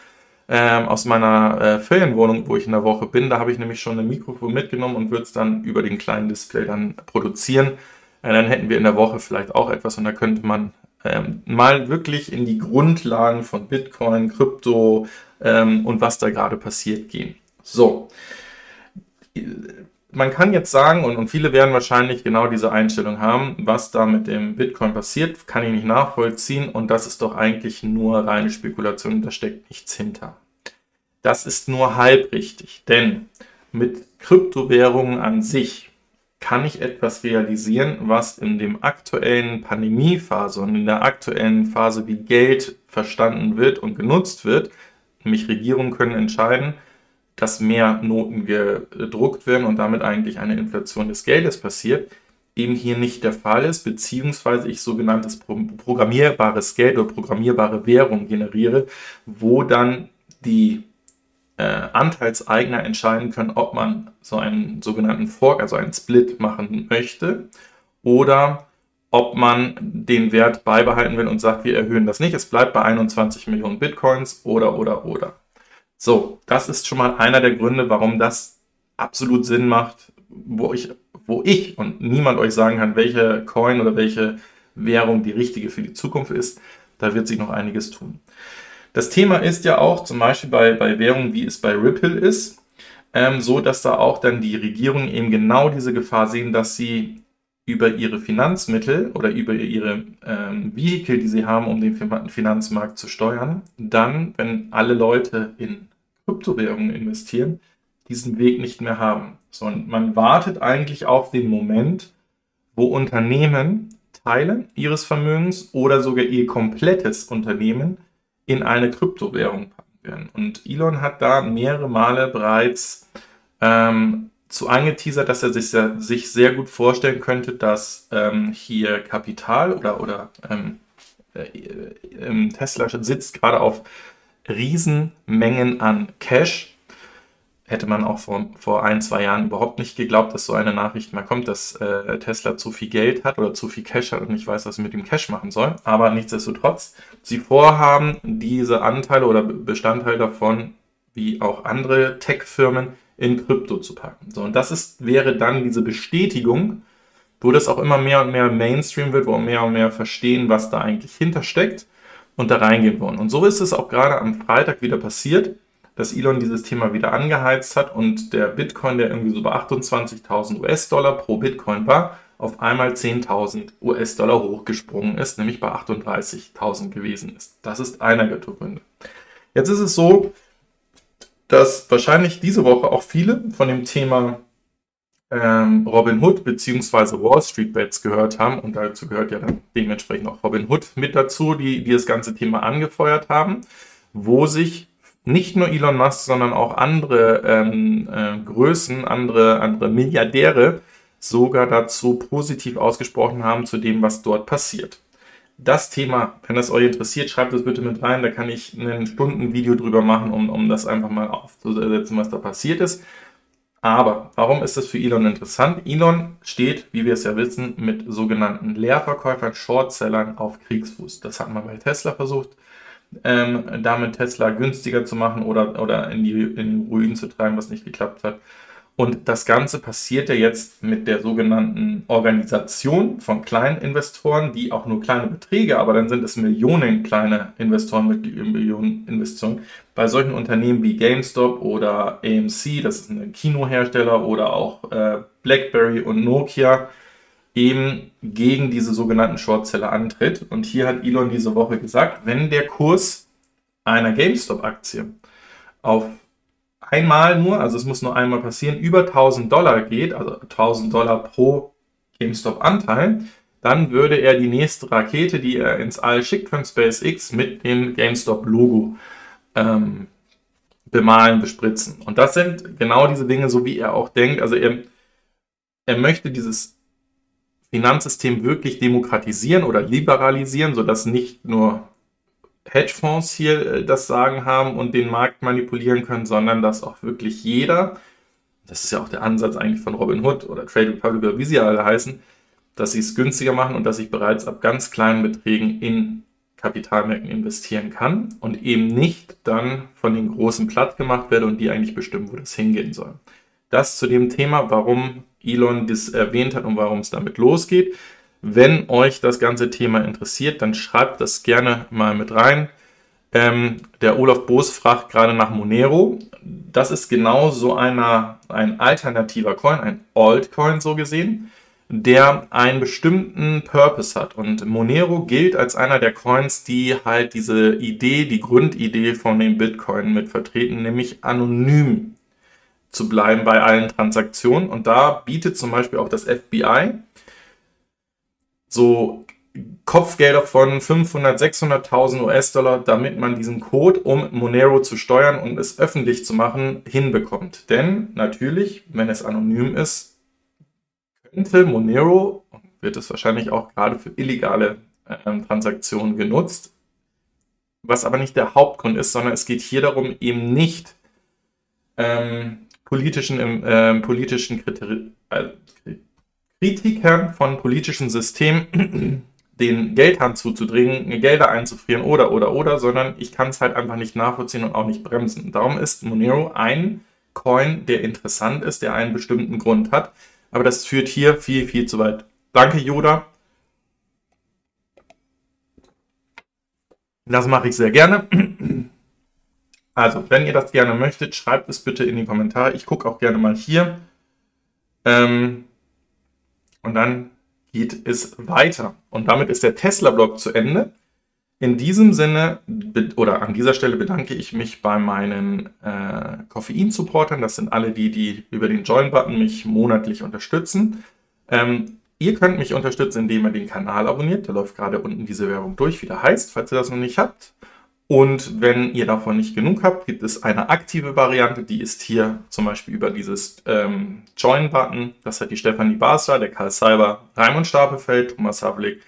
ähm, aus meiner äh, Ferienwohnung, wo ich in der Woche bin. Da habe ich nämlich schon ein Mikrofon mitgenommen und würde es dann über den kleinen Display dann produzieren. Äh, dann hätten wir in der Woche vielleicht auch etwas und da könnte man ähm, mal wirklich in die Grundlagen von Bitcoin, Krypto ähm, und was da gerade passiert gehen. So. Man kann jetzt sagen, und, und viele werden wahrscheinlich genau diese Einstellung haben, was da mit dem Bitcoin passiert, kann ich nicht nachvollziehen und das ist doch eigentlich nur reine Spekulation, da steckt nichts hinter. Das ist nur halb richtig, denn mit Kryptowährungen an sich kann ich etwas realisieren, was in dem aktuellen Pandemiephase und in der aktuellen Phase, wie Geld verstanden wird und genutzt wird, nämlich Regierungen können entscheiden, dass mehr Noten gedruckt werden und damit eigentlich eine Inflation des Geldes passiert, eben hier nicht der Fall ist, beziehungsweise ich sogenanntes programmierbares Geld oder programmierbare Währung generiere, wo dann die äh, Anteilseigner entscheiden können, ob man so einen sogenannten Fork, also einen Split machen möchte oder ob man den Wert beibehalten will und sagt, wir erhöhen das nicht, es bleibt bei 21 Millionen Bitcoins oder oder oder. So, das ist schon mal einer der Gründe, warum das absolut Sinn macht, wo ich, wo ich und niemand euch sagen kann, welche Coin oder welche Währung die richtige für die Zukunft ist. Da wird sich noch einiges tun. Das Thema ist ja auch zum Beispiel bei, bei Währungen, wie es bei Ripple ist, ähm, so dass da auch dann die Regierungen eben genau diese Gefahr sehen, dass sie über ihre Finanzmittel oder über ihre ähm, Vehikel, die sie haben, um den Finanzmarkt zu steuern, dann, wenn alle Leute in Kryptowährungen investieren, diesen Weg nicht mehr haben. Sondern man wartet eigentlich auf den Moment, wo Unternehmen Teile ihres Vermögens oder sogar ihr komplettes Unternehmen in eine Kryptowährung packen. werden. Und Elon hat da mehrere Male bereits ähm, zu angeteasert, dass er sich sehr, sich sehr gut vorstellen könnte, dass ähm, hier Kapital oder, oder ähm, äh, äh, Tesla sitzt gerade auf Riesenmengen an Cash. Hätte man auch vor, vor ein, zwei Jahren überhaupt nicht geglaubt, dass so eine Nachricht mal kommt, dass äh, Tesla zu viel Geld hat oder zu viel Cash hat und nicht weiß, was sie mit dem Cash machen soll. Aber nichtsdestotrotz, sie vorhaben, diese Anteile oder Bestandteile davon, wie auch andere Tech-Firmen, in Krypto zu packen. So, und das ist, wäre dann diese Bestätigung, wo das auch immer mehr und mehr Mainstream wird, wo mehr und mehr verstehen, was da eigentlich hintersteckt und da reingehen wollen. Und so ist es auch gerade am Freitag wieder passiert, dass Elon dieses Thema wieder angeheizt hat und der Bitcoin, der irgendwie so bei 28.000 US-Dollar pro Bitcoin war, auf einmal 10.000 US-Dollar hochgesprungen ist, nämlich bei 38.000 gewesen ist. Das ist einer der Gründe. Jetzt ist es so, dass wahrscheinlich diese Woche auch viele von dem Thema ähm, Robin Hood bzw. Wall Street Bets gehört haben und dazu gehört ja dann dementsprechend auch Robin Hood mit dazu, die, die das ganze Thema angefeuert haben, wo sich nicht nur Elon Musk, sondern auch andere ähm, äh, Größen, andere, andere Milliardäre sogar dazu positiv ausgesprochen haben zu dem, was dort passiert das Thema, wenn das euch interessiert, schreibt es bitte mit rein. Da kann ich ein Stundenvideo drüber machen, um, um das einfach mal aufzusetzen, was da passiert ist. Aber warum ist das für Elon interessant? Elon steht, wie wir es ja wissen, mit sogenannten Leerverkäufern, Shortsellern auf Kriegsfuß. Das hat man bei Tesla versucht, ähm, damit Tesla günstiger zu machen oder, oder in, die, in Ruinen zu treiben, was nicht geklappt hat. Und das Ganze passiert ja jetzt mit der sogenannten Organisation von kleinen Investoren, die auch nur kleine Beträge, aber dann sind es Millionen kleine Investoren mit Millionen Investitionen. Bei solchen Unternehmen wie GameStop oder AMC, das ist ein Kinohersteller, oder auch äh, BlackBerry und Nokia, eben gegen diese sogenannten Shortseller antritt. Und hier hat Elon diese Woche gesagt, wenn der Kurs einer GameStop-Aktie auf einmal nur, also es muss nur einmal passieren, über 1000 Dollar geht, also 1000 Dollar pro GameStop-Anteil, dann würde er die nächste Rakete, die er ins All schickt von SpaceX, mit dem GameStop-Logo ähm, bemalen, bespritzen. Und das sind genau diese Dinge, so wie er auch denkt. Also er, er möchte dieses Finanzsystem wirklich demokratisieren oder liberalisieren, sodass nicht nur Hedgefonds hier äh, das Sagen haben und den Markt manipulieren können, sondern dass auch wirklich jeder, das ist ja auch der Ansatz eigentlich von Robin Hood oder Trade Republic oder wie sie alle heißen, dass sie es günstiger machen und dass ich bereits ab ganz kleinen Beträgen in Kapitalmärkten investieren kann und eben nicht dann von den Großen platt gemacht werde und die eigentlich bestimmen, wo das hingehen soll. Das zu dem Thema, warum Elon das erwähnt hat und warum es damit losgeht. Wenn euch das ganze Thema interessiert, dann schreibt das gerne mal mit rein. Ähm, der Olaf Boos fragt gerade nach Monero. Das ist genau so einer, ein alternativer Coin, ein Altcoin so gesehen, der einen bestimmten Purpose hat. Und Monero gilt als einer der Coins, die halt diese Idee, die Grundidee von dem Bitcoin mit vertreten, nämlich anonym zu bleiben bei allen Transaktionen. Und da bietet zum Beispiel auch das FBI so Kopfgelder von 500, 600.000 US-Dollar, damit man diesen Code, um Monero zu steuern und es öffentlich zu machen, hinbekommt. Denn natürlich, wenn es anonym ist, könnte Monero, wird es wahrscheinlich auch gerade für illegale äh, Transaktionen genutzt, was aber nicht der Hauptgrund ist, sondern es geht hier darum, eben nicht ähm, politischen, äh, politischen Kriterien, äh, Kritikern von politischen Systemen den Geldhand zuzudringen, Gelder einzufrieren oder, oder, oder, sondern ich kann es halt einfach nicht nachvollziehen und auch nicht bremsen. Darum ist Monero ein Coin, der interessant ist, der einen bestimmten Grund hat. Aber das führt hier viel, viel zu weit. Danke, Yoda. Das mache ich sehr gerne. Also, wenn ihr das gerne möchtet, schreibt es bitte in die Kommentare. Ich gucke auch gerne mal hier. Ähm, und dann geht es weiter. Und damit ist der Tesla-Blog zu Ende. In diesem Sinne oder an dieser Stelle bedanke ich mich bei meinen äh, Koffein-Supportern. Das sind alle die, die über den Join-Button mich monatlich unterstützen. Ähm, ihr könnt mich unterstützen, indem ihr den Kanal abonniert. Da läuft gerade unten diese Werbung durch, wie der heißt, falls ihr das noch nicht habt. Und wenn ihr davon nicht genug habt, gibt es eine aktive Variante, die ist hier zum Beispiel über dieses ähm, Join-Button. Das hat die Stefanie Basler, der Karl Seiber, Raimund Stapelfeld, Thomas Havlik,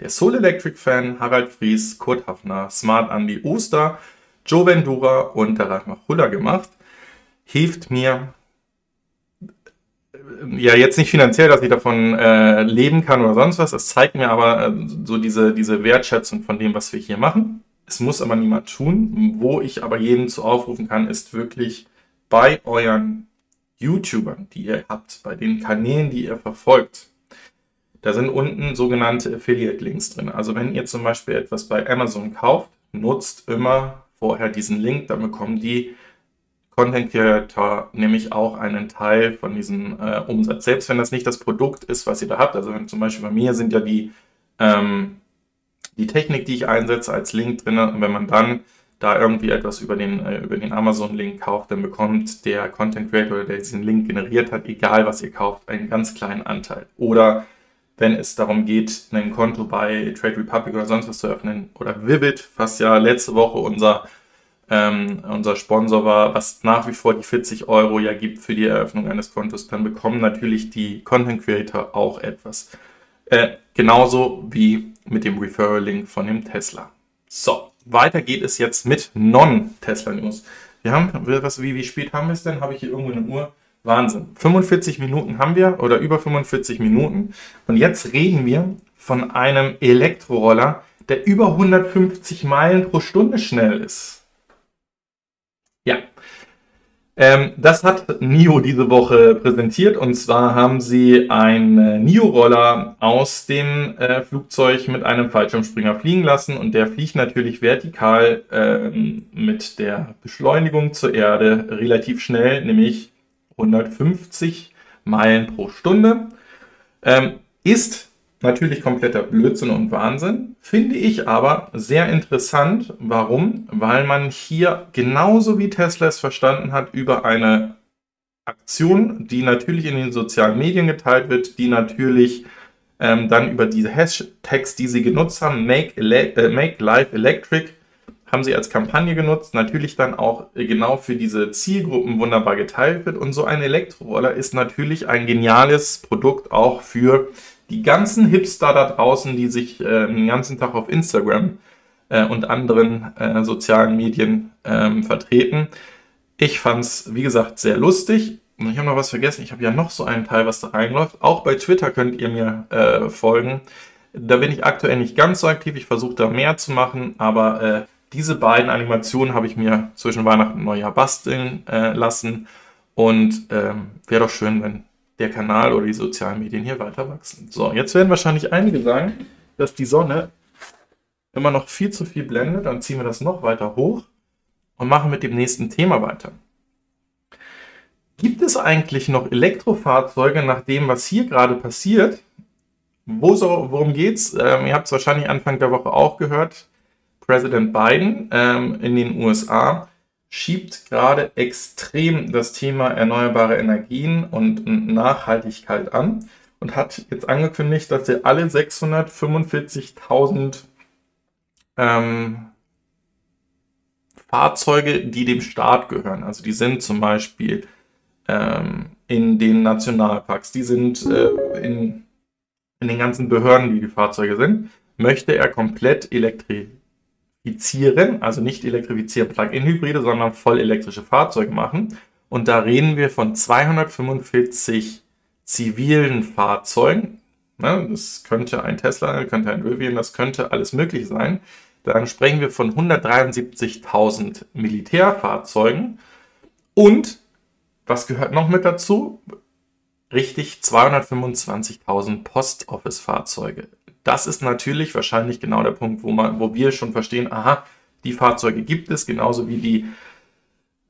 der Soul Electric Fan, Harald Fries, Kurt Hafner, Smart Andy Oster, Joe Vendura und der Ragnar Huller gemacht. Hilft mir ja jetzt nicht finanziell, dass ich davon äh, leben kann oder sonst was. Es zeigt mir aber äh, so diese, diese Wertschätzung von dem, was wir hier machen. Es muss aber niemand tun. Wo ich aber jeden zu aufrufen kann, ist wirklich bei euren YouTubern, die ihr habt, bei den Kanälen, die ihr verfolgt. Da sind unten sogenannte Affiliate-Links drin. Also wenn ihr zum Beispiel etwas bei Amazon kauft, nutzt immer vorher diesen Link, dann bekommen die Content Creator nämlich auch einen Teil von diesem äh, Umsatz. Selbst wenn das nicht das Produkt ist, was ihr da habt. Also wenn zum Beispiel bei mir sind ja die, ähm, die Technik, die ich einsetze, als Link drin. Und wenn man dann da irgendwie etwas über den, äh, über den Amazon-Link kauft, dann bekommt der Content Creator, der diesen Link generiert hat, egal was ihr kauft, einen ganz kleinen Anteil. Oder wenn es darum geht, ein Konto bei Trade Republic oder sonst was zu öffnen, oder Vivid, was ja letzte Woche unser ähm, unser Sponsor war, was nach wie vor die 40 Euro ja gibt für die Eröffnung eines Kontos, dann bekommen natürlich die Content Creator auch etwas. Äh, genauso wie mit dem Referral-Link von dem Tesla. So, weiter geht es jetzt mit Non-Tesla-News. Wir haben, was, wie, wie spät haben wir es denn? Habe ich hier irgendwo eine Uhr? Wahnsinn. 45 Minuten haben wir oder über 45 Minuten. Und jetzt reden wir von einem Elektroroller, der über 150 Meilen pro Stunde schnell ist. Ja. Ähm, das hat NIO diese Woche präsentiert und zwar haben sie einen äh, NIO-Roller aus dem äh, Flugzeug mit einem Fallschirmspringer fliegen lassen und der fliegt natürlich vertikal ähm, mit der Beschleunigung zur Erde relativ schnell, nämlich 150 Meilen pro Stunde. Ähm, ist Natürlich kompletter Blödsinn und Wahnsinn. Finde ich aber sehr interessant. Warum? Weil man hier genauso wie Tesla es verstanden hat, über eine Aktion, die natürlich in den sozialen Medien geteilt wird, die natürlich ähm, dann über diese Hashtags, die sie genutzt haben, Make, Ele äh, Make Life Electric, haben sie als Kampagne genutzt, natürlich dann auch genau für diese Zielgruppen wunderbar geteilt wird. Und so ein Elektroroller ist natürlich ein geniales Produkt auch für die ganzen Hipster da draußen, die sich äh, den ganzen Tag auf Instagram äh, und anderen äh, sozialen Medien ähm, vertreten. Ich fand es, wie gesagt, sehr lustig. Und ich habe noch was vergessen. Ich habe ja noch so einen Teil, was da reinläuft. Auch bei Twitter könnt ihr mir äh, folgen. Da bin ich aktuell nicht ganz so aktiv. Ich versuche da mehr zu machen. Aber äh, diese beiden Animationen habe ich mir zwischen Weihnachten und Neujahr basteln lassen. Und ähm, wäre doch schön, wenn der Kanal oder die sozialen Medien hier weiter wachsen. So, jetzt werden wahrscheinlich einige sagen, dass die Sonne immer noch viel zu viel blendet. Dann ziehen wir das noch weiter hoch und machen mit dem nächsten Thema weiter. Gibt es eigentlich noch Elektrofahrzeuge nach dem, was hier gerade passiert? Wo so, worum geht's? Ähm, ihr habt es wahrscheinlich Anfang der Woche auch gehört. Präsident Biden ähm, in den USA schiebt gerade extrem das Thema erneuerbare Energien und Nachhaltigkeit an und hat jetzt angekündigt, dass er alle 645.000 ähm, Fahrzeuge, die dem Staat gehören, also die sind zum Beispiel ähm, in den Nationalparks, die sind äh, in, in den ganzen Behörden, die die Fahrzeuge sind, möchte er komplett elektrifizieren elektrifizieren, also nicht elektrifizieren Plug-in-Hybride, sondern voll elektrische Fahrzeuge machen. Und da reden wir von 245 zivilen Fahrzeugen. Ne, das könnte ein Tesla, könnte ein Rivian, das könnte alles möglich sein. Dann sprechen wir von 173.000 Militärfahrzeugen. Und, was gehört noch mit dazu? Richtig 225.000 Post-Office-Fahrzeuge das ist natürlich wahrscheinlich genau der Punkt, wo, man, wo wir schon verstehen, aha, die Fahrzeuge gibt es, genauso wie die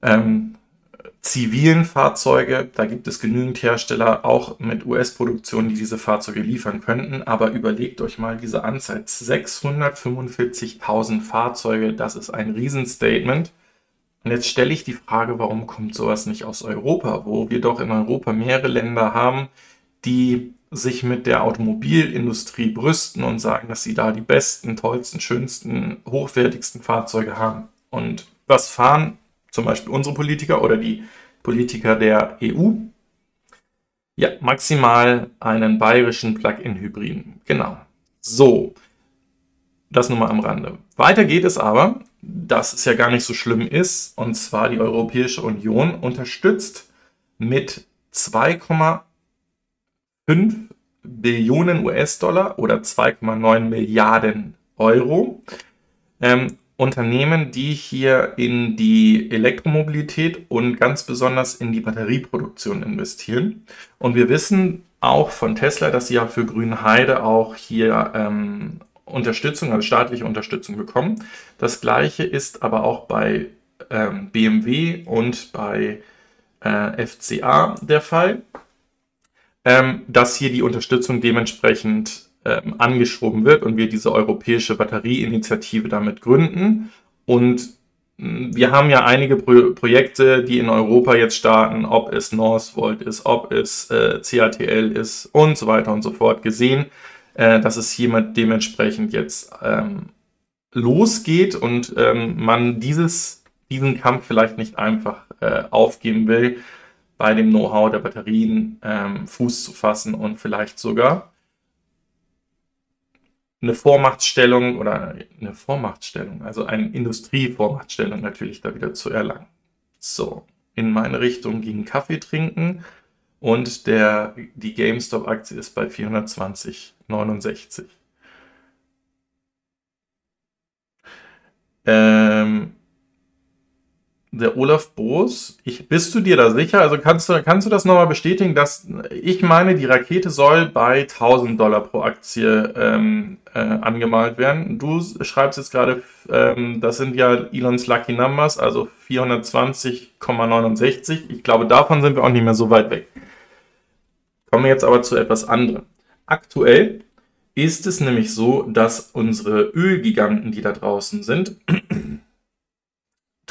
ähm, zivilen Fahrzeuge. Da gibt es genügend Hersteller, auch mit US-Produktion, die diese Fahrzeuge liefern könnten. Aber überlegt euch mal diese Anzahl. 645.000 Fahrzeuge, das ist ein Riesenstatement. Und jetzt stelle ich die Frage, warum kommt sowas nicht aus Europa, wo wir doch in Europa mehrere Länder haben, die sich mit der Automobilindustrie brüsten und sagen, dass sie da die besten, tollsten, schönsten, hochwertigsten Fahrzeuge haben. Und was fahren zum Beispiel unsere Politiker oder die Politiker der EU? Ja, maximal einen bayerischen Plug-in-Hybriden. Genau. So, das nur mal am Rande. Weiter geht es aber, dass es ja gar nicht so schlimm ist, und zwar die Europäische Union unterstützt mit 2,5 Billionen US-Dollar oder 2,9 Milliarden Euro ähm, Unternehmen, die hier in die Elektromobilität und ganz besonders in die Batterieproduktion investieren. Und wir wissen auch von Tesla, dass sie ja für Grünheide auch hier ähm, Unterstützung, also staatliche Unterstützung bekommen. Das gleiche ist aber auch bei ähm, BMW und bei äh, FCA der Fall, ähm, dass hier die Unterstützung dementsprechend ähm, angeschoben wird und wir diese europäische Batterieinitiative damit gründen. Und mm, wir haben ja einige Pro Projekte, die in Europa jetzt starten, ob es Northvolt ist, ob es äh, CATL ist und so weiter und so fort, gesehen, äh, dass es hiermit dementsprechend jetzt ähm, losgeht und ähm, man dieses, diesen Kampf vielleicht nicht einfach äh, aufgeben will, bei dem Know-how der Batterien ähm, Fuß zu fassen und vielleicht sogar eine Vormachtstellung oder eine Vormachtstellung, also eine Industrievormachtstellung natürlich da wieder zu erlangen. So, in meine Richtung ging Kaffee trinken und der, die GameStop-Aktie ist bei 420,69. Ähm, der Olaf Boos, ich, bist du dir da sicher? Also kannst du, kannst du das nochmal bestätigen, dass ich meine, die Rakete soll bei 1000 Dollar pro Aktie ähm, äh, angemalt werden. Du schreibst jetzt gerade, ähm, das sind ja Elons Lucky Numbers, also 420,69. Ich glaube, davon sind wir auch nicht mehr so weit weg. Kommen wir jetzt aber zu etwas anderem. Aktuell ist es nämlich so, dass unsere Ölgiganten, die da draußen sind,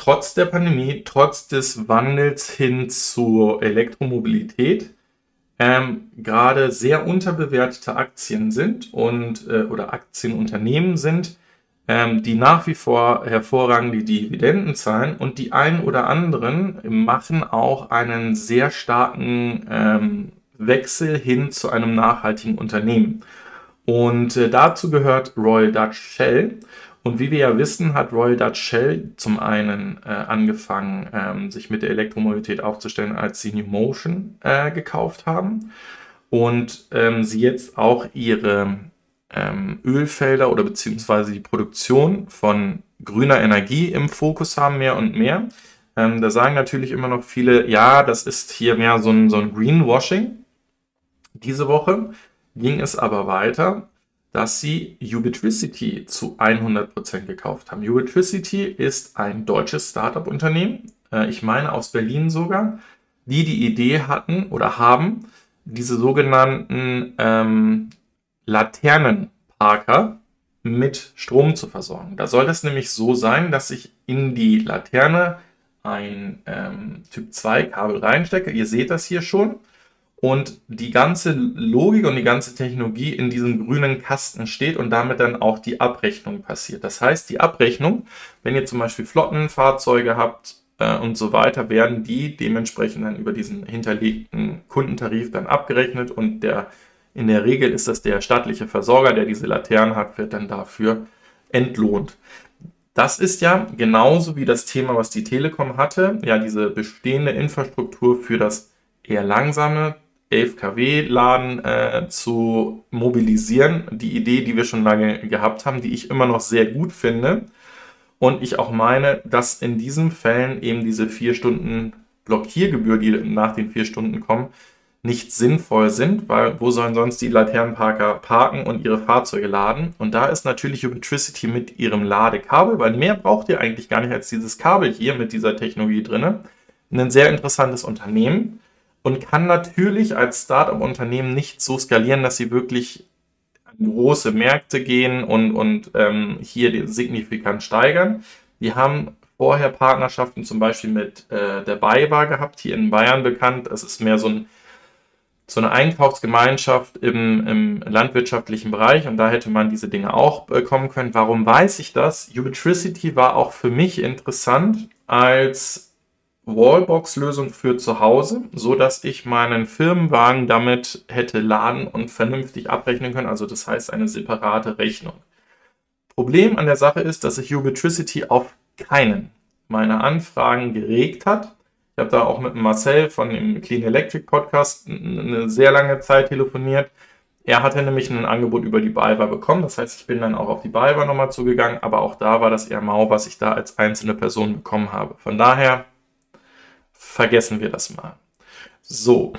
trotz der Pandemie, trotz des Wandels hin zur Elektromobilität, ähm, gerade sehr unterbewertete Aktien sind und äh, oder Aktienunternehmen sind, ähm, die nach wie vor hervorragende Dividenden zahlen und die einen oder anderen machen auch einen sehr starken ähm, Wechsel hin zu einem nachhaltigen Unternehmen. Und äh, dazu gehört Royal Dutch Shell. Und wie wir ja wissen, hat Royal Dutch Shell zum einen äh, angefangen, ähm, sich mit der Elektromobilität aufzustellen, als sie New Motion äh, gekauft haben. Und ähm, sie jetzt auch ihre ähm, Ölfelder oder beziehungsweise die Produktion von grüner Energie im Fokus haben, mehr und mehr. Ähm, da sagen natürlich immer noch viele, ja, das ist hier mehr so ein, so ein Greenwashing. Diese Woche ging es aber weiter, dass sie Ubitricity zu 100% gekauft haben. Ubitricity ist ein deutsches Startup-Unternehmen, äh, ich meine aus Berlin sogar, die die Idee hatten oder haben, diese sogenannten ähm, Laternenparker mit Strom zu versorgen. Da soll es nämlich so sein, dass ich in die Laterne ein ähm, Typ 2 Kabel reinstecke. Ihr seht das hier schon und die ganze Logik und die ganze Technologie in diesem grünen Kasten steht und damit dann auch die Abrechnung passiert. Das heißt, die Abrechnung, wenn ihr zum Beispiel Flottenfahrzeuge habt äh, und so weiter, werden die dementsprechend dann über diesen hinterlegten Kundentarif dann abgerechnet und der in der Regel ist das der staatliche Versorger, der diese Laternen hat, wird dann dafür entlohnt. Das ist ja genauso wie das Thema, was die Telekom hatte, ja diese bestehende Infrastruktur für das eher langsame 11 kW-Laden äh, zu mobilisieren. Die Idee, die wir schon lange gehabt haben, die ich immer noch sehr gut finde. Und ich auch meine, dass in diesen Fällen eben diese vier Stunden Blockiergebühr, die nach den vier Stunden kommen, nicht sinnvoll sind, weil wo sollen sonst die Laternenparker parken und ihre Fahrzeuge laden? Und da ist natürlich Ubitricity mit ihrem Ladekabel, weil mehr braucht ihr eigentlich gar nicht als dieses Kabel hier mit dieser Technologie drin. Ein sehr interessantes Unternehmen und kann natürlich als Startup-Unternehmen nicht so skalieren, dass sie wirklich große Märkte gehen und, und ähm, hier signifikant steigern. Wir haben vorher Partnerschaften zum Beispiel mit äh, der BayWa gehabt, hier in Bayern bekannt. Das ist mehr so ein so eine Einkaufsgemeinschaft im, im landwirtschaftlichen Bereich und da hätte man diese Dinge auch bekommen können. Warum weiß ich das? Ubitricity war auch für mich interessant als Wallbox-Lösung für zu Hause, so dass ich meinen Firmenwagen damit hätte laden und vernünftig abrechnen können. Also das heißt eine separate Rechnung. Problem an der Sache ist, dass sich Ubitricity auf keinen meiner Anfragen geregt hat ich habe da auch mit Marcel von dem Clean Electric Podcast eine sehr lange Zeit telefoniert. Er hatte nämlich ein Angebot über die BayWa bekommen. Das heißt, ich bin dann auch auf die BayWa nochmal zugegangen, aber auch da war das eher mau, was ich da als einzelne Person bekommen habe. Von daher vergessen wir das mal. So,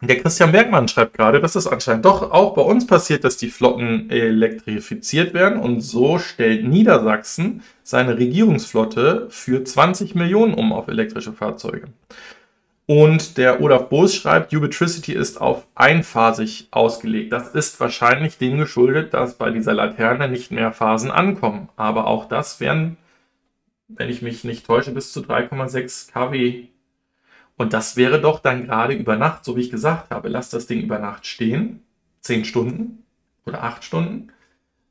der Christian Bergmann schreibt gerade, dass es anscheinend doch auch bei uns passiert, dass die Flotten elektrifiziert werden und so stellt Niedersachsen seine Regierungsflotte für 20 Millionen um auf elektrische Fahrzeuge. Und der Olaf Boos schreibt, Ubitricity ist auf einphasig ausgelegt. Das ist wahrscheinlich dem geschuldet, dass bei dieser Laterne nicht mehr Phasen ankommen. Aber auch das wären, wenn ich mich nicht täusche, bis zu 3,6 kW und das wäre doch dann gerade über Nacht, so wie ich gesagt habe, lass das Ding über Nacht stehen, zehn Stunden oder acht Stunden.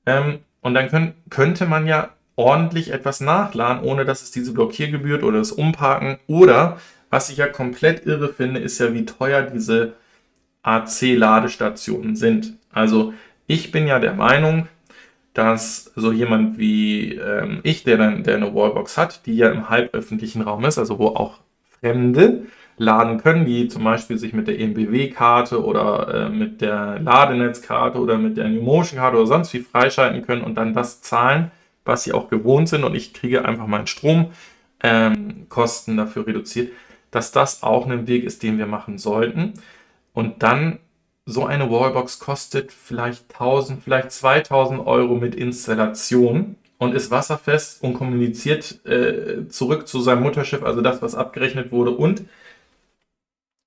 Ähm, und dann können, könnte man ja ordentlich etwas nachladen, ohne dass es diese Blockiergebühr oder das Umparken oder, was ich ja komplett irre finde, ist ja, wie teuer diese AC-Ladestationen sind. Also ich bin ja der Meinung, dass so jemand wie ähm, ich, der dann der eine Wallbox hat, die ja im halböffentlichen Raum ist, also wo auch Fremde laden können, die zum Beispiel sich mit der EMBW-Karte oder äh, mit der Ladenetzkarte oder mit der NewMotion-Karte oder sonst wie freischalten können und dann das zahlen, was sie auch gewohnt sind und ich kriege einfach meinen Stromkosten ähm, dafür reduziert, dass das auch ein Weg ist, den wir machen sollten. Und dann so eine Wallbox kostet vielleicht 1000, vielleicht 2000 Euro mit Installation und ist wasserfest und kommuniziert äh, zurück zu seinem Mutterschiff, also das, was abgerechnet wurde. Und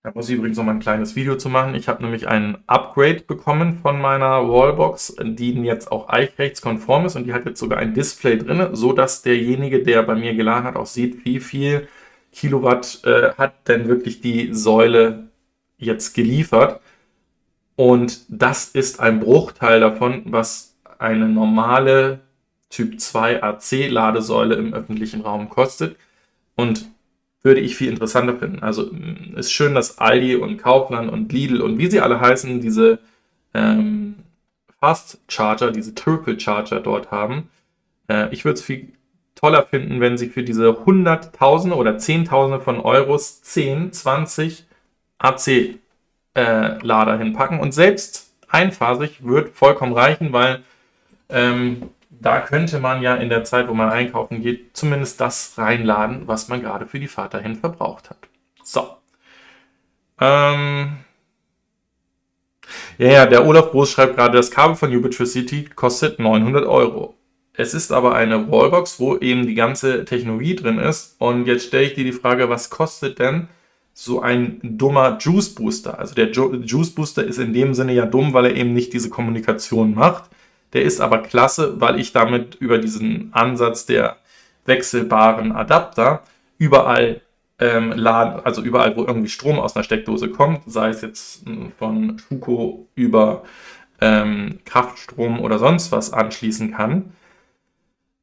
da muss ich übrigens noch mal ein kleines Video zu machen. Ich habe nämlich ein Upgrade bekommen von meiner Wallbox, die jetzt auch eichrechtskonform ist und die hat jetzt sogar ein Display drin, so dass derjenige, der bei mir geladen hat, auch sieht, wie viel Kilowatt äh, hat denn wirklich die Säule jetzt geliefert. Und das ist ein Bruchteil davon, was eine normale Typ 2 AC Ladesäule im öffentlichen Raum kostet. Und würde ich viel interessanter finden. Also mm, ist schön, dass Aldi und Kaufland und Lidl und wie sie alle heißen, diese ähm, Fast Charger, diese Triple Charger dort haben. Äh, ich würde es viel toller finden, wenn sie für diese Hunderttausende oder Zehntausende von Euros 10, 20 AC äh, Lader hinpacken und selbst einphasig wird vollkommen reichen, weil ähm, da könnte man ja in der Zeit, wo man einkaufen geht, zumindest das reinladen, was man gerade für die Fahrt dahin verbraucht hat. So. Ähm ja, ja, der Olaf Groß schreibt gerade, das Kabel von Ubitricity kostet 900 Euro. Es ist aber eine Wallbox, wo eben die ganze Technologie drin ist. Und jetzt stelle ich dir die Frage, was kostet denn so ein dummer Juice Booster? Also der Juice Booster ist in dem Sinne ja dumm, weil er eben nicht diese Kommunikation macht. Der ist aber klasse, weil ich damit über diesen Ansatz der wechselbaren Adapter überall ähm, laden, also überall, wo irgendwie Strom aus einer Steckdose kommt, sei es jetzt hm, von Schuko über ähm, Kraftstrom oder sonst was anschließen kann.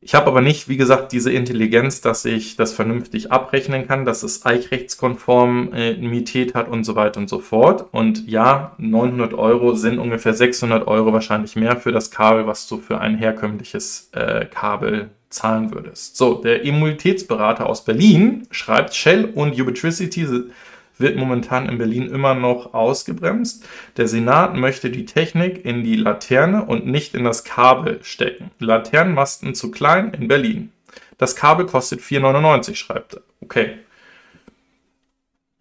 Ich habe aber nicht, wie gesagt, diese Intelligenz, dass ich das vernünftig abrechnen kann, dass es Eichrechtskonformität äh, hat und so weiter und so fort. Und ja, 900 Euro sind ungefähr 600 Euro wahrscheinlich mehr für das Kabel, was du für ein herkömmliches äh, Kabel zahlen würdest. So, der Immunitätsberater aus Berlin schreibt, Shell und Ubitricity wird momentan in Berlin immer noch ausgebremst. Der Senat möchte die Technik in die Laterne und nicht in das Kabel stecken. Laternenmasten zu klein in Berlin. Das Kabel kostet 4,99, schreibt er. Okay.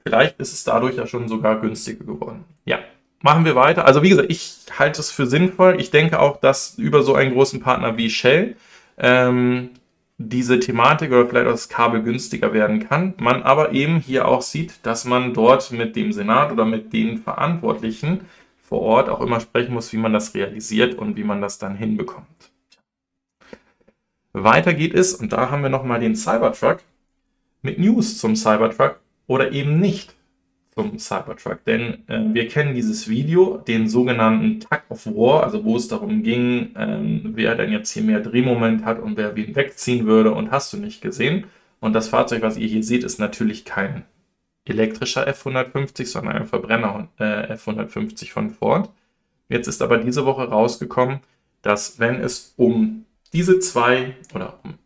Vielleicht ist es dadurch ja schon sogar günstiger geworden. Ja, machen wir weiter. Also wie gesagt, ich halte es für sinnvoll. Ich denke auch, dass über so einen großen Partner wie Shell ähm, diese Thematik oder vielleicht auch das Kabel günstiger werden kann. Man aber eben hier auch sieht, dass man dort mit dem Senat oder mit den Verantwortlichen vor Ort auch immer sprechen muss, wie man das realisiert und wie man das dann hinbekommt. Weiter geht es, und da haben wir nochmal den Cybertruck mit News zum Cybertruck oder eben nicht zum Cybertruck, denn äh, wir kennen dieses Video, den sogenannten Tug of War, also wo es darum ging, ähm, wer denn jetzt hier mehr Drehmoment hat und wer wen wegziehen würde und hast du nicht gesehen. Und das Fahrzeug, was ihr hier seht, ist natürlich kein elektrischer F150, sondern ein Verbrenner äh, F150 von Ford. Jetzt ist aber diese Woche rausgekommen, dass wenn es um diese zwei oder um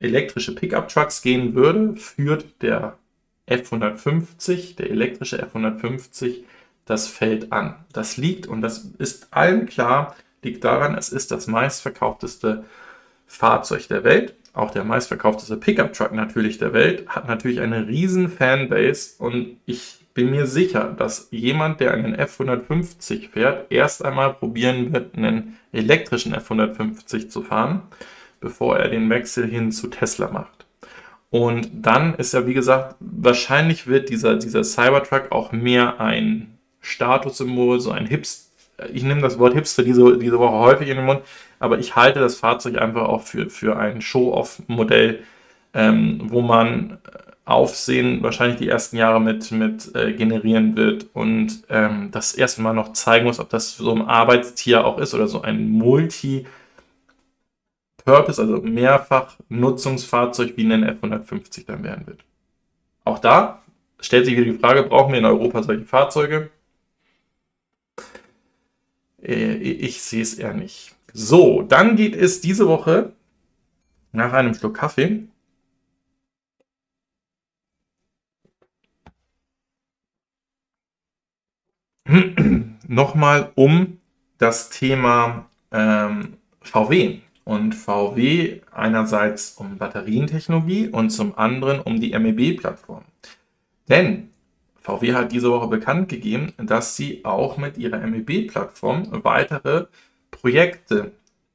elektrische Pickup-Trucks gehen würde, führt der F150, der elektrische F150, das Feld an. Das liegt, und das ist allen klar, liegt daran, es ist das meistverkaufteste Fahrzeug der Welt, auch der meistverkaufteste Pickup-Truck natürlich der Welt, hat natürlich eine riesen Fanbase und ich bin mir sicher, dass jemand, der einen F150 fährt, erst einmal probieren wird, einen elektrischen F150 zu fahren, bevor er den Wechsel hin zu Tesla macht. Und dann ist ja, wie gesagt, wahrscheinlich wird dieser, dieser Cybertruck auch mehr ein Statussymbol, so ein Hipster. Ich nehme das Wort Hipster diese, diese Woche häufig in den Mund, aber ich halte das Fahrzeug einfach auch für, für ein Show-Off-Modell, ähm, wo man Aufsehen wahrscheinlich die ersten Jahre mit, mit äh, generieren wird und ähm, das erste Mal noch zeigen muss, ob das so ein Arbeitstier auch ist oder so ein Multi- Purpose, also mehrfach Nutzungsfahrzeug wie ein F150 dann werden wird. Auch da stellt sich wieder die Frage, brauchen wir in Europa solche Fahrzeuge? Äh, ich sehe es eher nicht. So, dann geht es diese Woche nach einem Schluck Kaffee nochmal um das Thema ähm, VW und VW einerseits um Batterientechnologie und zum anderen um die MEB-Plattform. Denn VW hat diese Woche bekannt gegeben, dass sie auch mit ihrer MEB-Plattform weitere Projekte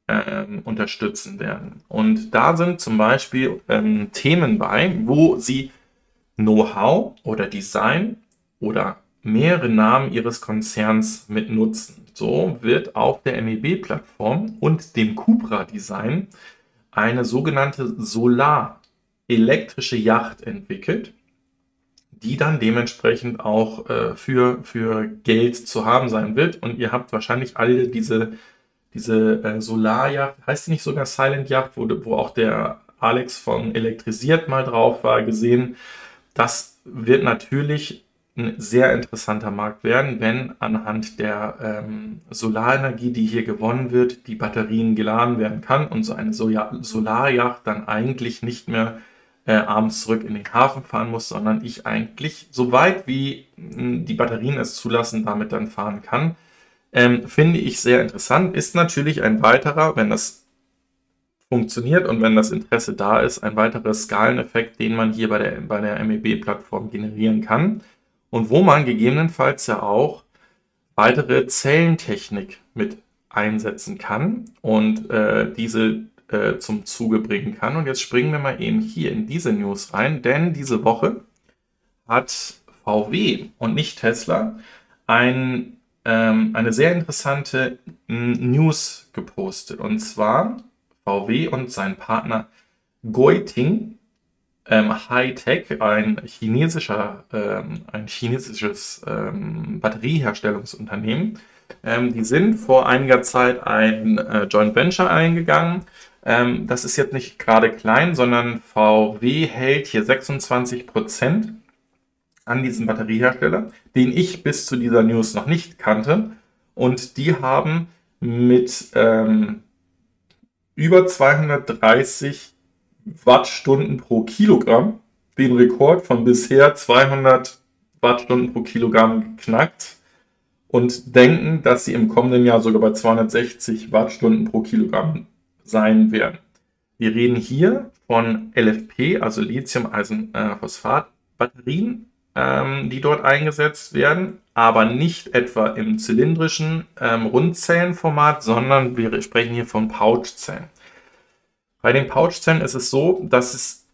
ähm, unterstützen werden. Und da sind zum Beispiel ähm, Themen bei, wo sie Know-how oder Design oder mehrere Namen ihres Konzerns mit nutzen. So wird auf der MEB-Plattform und dem Cupra-Design eine sogenannte Solar-elektrische Yacht entwickelt, die dann dementsprechend auch äh, für, für Geld zu haben sein wird. Und ihr habt wahrscheinlich alle diese, diese äh, Solar-Yacht, heißt sie nicht sogar Silent Yacht, wo, wo auch der Alex von Elektrisiert mal drauf war, gesehen. Das wird natürlich ein sehr interessanter Markt werden, wenn anhand der ähm, Solarenergie, die hier gewonnen wird, die Batterien geladen werden kann und so eine Solarjacht dann eigentlich nicht mehr äh, abends zurück in den Hafen fahren muss, sondern ich eigentlich so weit wie die Batterien es zulassen, damit dann fahren kann. Ähm, finde ich sehr interessant. Ist natürlich ein weiterer, wenn das funktioniert und wenn das Interesse da ist, ein weiterer Skaleneffekt, den man hier bei der, bei der MEB-Plattform generieren kann und wo man gegebenenfalls ja auch weitere Zellentechnik mit einsetzen kann und äh, diese äh, zum Zuge bringen kann. Und jetzt springen wir mal eben hier in diese News rein, denn diese Woche hat VW und nicht Tesla ein, ähm, eine sehr interessante News gepostet. Und zwar VW und sein Partner Goiting ähm, Hightech, ein chinesischer, ähm, ein chinesisches ähm, Batterieherstellungsunternehmen. Ähm, die sind vor einiger Zeit ein äh, Joint Venture eingegangen. Ähm, das ist jetzt nicht gerade klein, sondern VW hält hier 26 Prozent an diesem Batteriehersteller, den ich bis zu dieser News noch nicht kannte. Und die haben mit ähm, über 230 Wattstunden pro Kilogramm den Rekord von bisher 200 Wattstunden pro Kilogramm geknackt und denken, dass sie im kommenden Jahr sogar bei 260 Wattstunden pro Kilogramm sein werden. Wir reden hier von LFP, also Lithium-Eisenphosphat-Batterien, ähm, die dort eingesetzt werden, aber nicht etwa im zylindrischen ähm, Rundzellenformat, sondern wir sprechen hier von Pouchzellen. Bei den Pouchzellen ist es so, dass es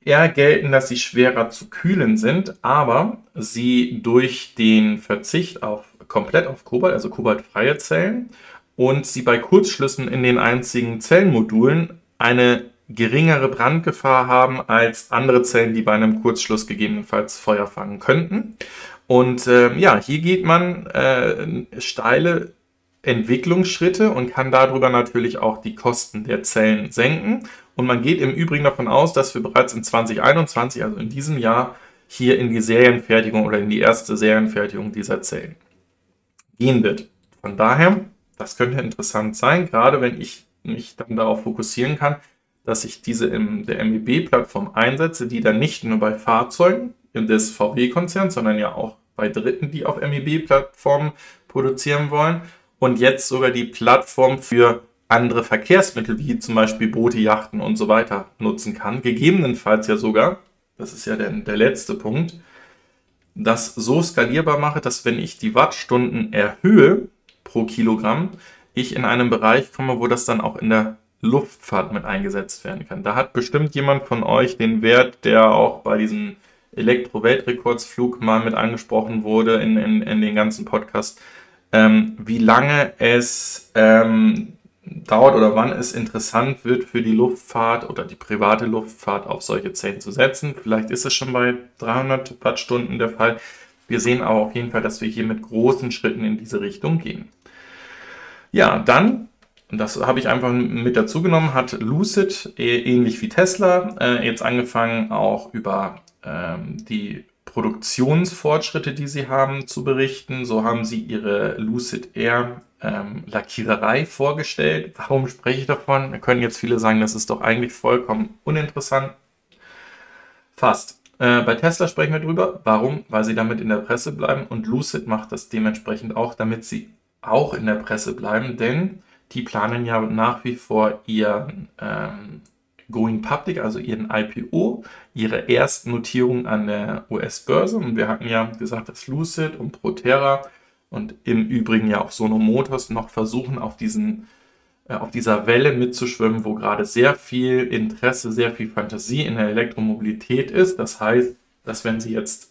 eher gelten, dass sie schwerer zu kühlen sind, aber sie durch den Verzicht auf komplett auf Kobalt, also kobaltfreie Zellen und sie bei Kurzschlüssen in den einzigen Zellenmodulen eine geringere Brandgefahr haben als andere Zellen, die bei einem Kurzschluss gegebenenfalls Feuer fangen könnten. Und äh, ja, hier geht man äh, steile Entwicklungsschritte und kann darüber natürlich auch die Kosten der Zellen senken. Und man geht im Übrigen davon aus, dass wir bereits in 2021, also in diesem Jahr, hier in die Serienfertigung oder in die erste Serienfertigung dieser Zellen gehen wird. Von daher, das könnte interessant sein, gerade wenn ich mich dann darauf fokussieren kann, dass ich diese in der MEB-Plattform einsetze, die dann nicht nur bei Fahrzeugen des VW-Konzerns, sondern ja auch bei Dritten, die auf MEB-Plattformen produzieren wollen und jetzt sogar die Plattform für andere Verkehrsmittel, wie zum Beispiel Boote, Yachten und so weiter nutzen kann. Gegebenenfalls ja sogar, das ist ja der, der letzte Punkt, das so skalierbar mache, dass wenn ich die Wattstunden erhöhe pro Kilogramm, ich in einen Bereich komme, wo das dann auch in der Luftfahrt mit eingesetzt werden kann. Da hat bestimmt jemand von euch den Wert, der auch bei diesem Elektro-Weltrekordsflug mal mit angesprochen wurde in, in, in den ganzen Podcast, ähm, wie lange es ähm, dauert oder wann es interessant wird für die Luftfahrt oder die private Luftfahrt auf solche Zellen zu setzen. Vielleicht ist es schon bei 300 Wattstunden der Fall. Wir sehen aber auf jeden Fall, dass wir hier mit großen Schritten in diese Richtung gehen. Ja, dann, das habe ich einfach mit dazu genommen, hat Lucid äh, ähnlich wie Tesla äh, jetzt angefangen, auch über ähm, die Produktionsfortschritte, die sie haben, zu berichten. So haben sie ihre Lucid Air ähm, Lackiererei vorgestellt. Warum spreche ich davon? Da können jetzt viele sagen, das ist doch eigentlich vollkommen uninteressant. Fast. Äh, bei Tesla sprechen wir drüber. Warum? Weil sie damit in der Presse bleiben und Lucid macht das dementsprechend auch, damit sie auch in der Presse bleiben, denn die planen ja nach wie vor ihren ähm, Going Public, also ihren IPO, ihre Erstnotierung an der US-Börse. Und wir hatten ja gesagt, dass Lucid und Proterra und im Übrigen ja auch Sono Motors noch versuchen, auf diesen äh, auf dieser Welle mitzuschwimmen, wo gerade sehr viel Interesse, sehr viel Fantasie in der Elektromobilität ist. Das heißt, dass wenn Sie jetzt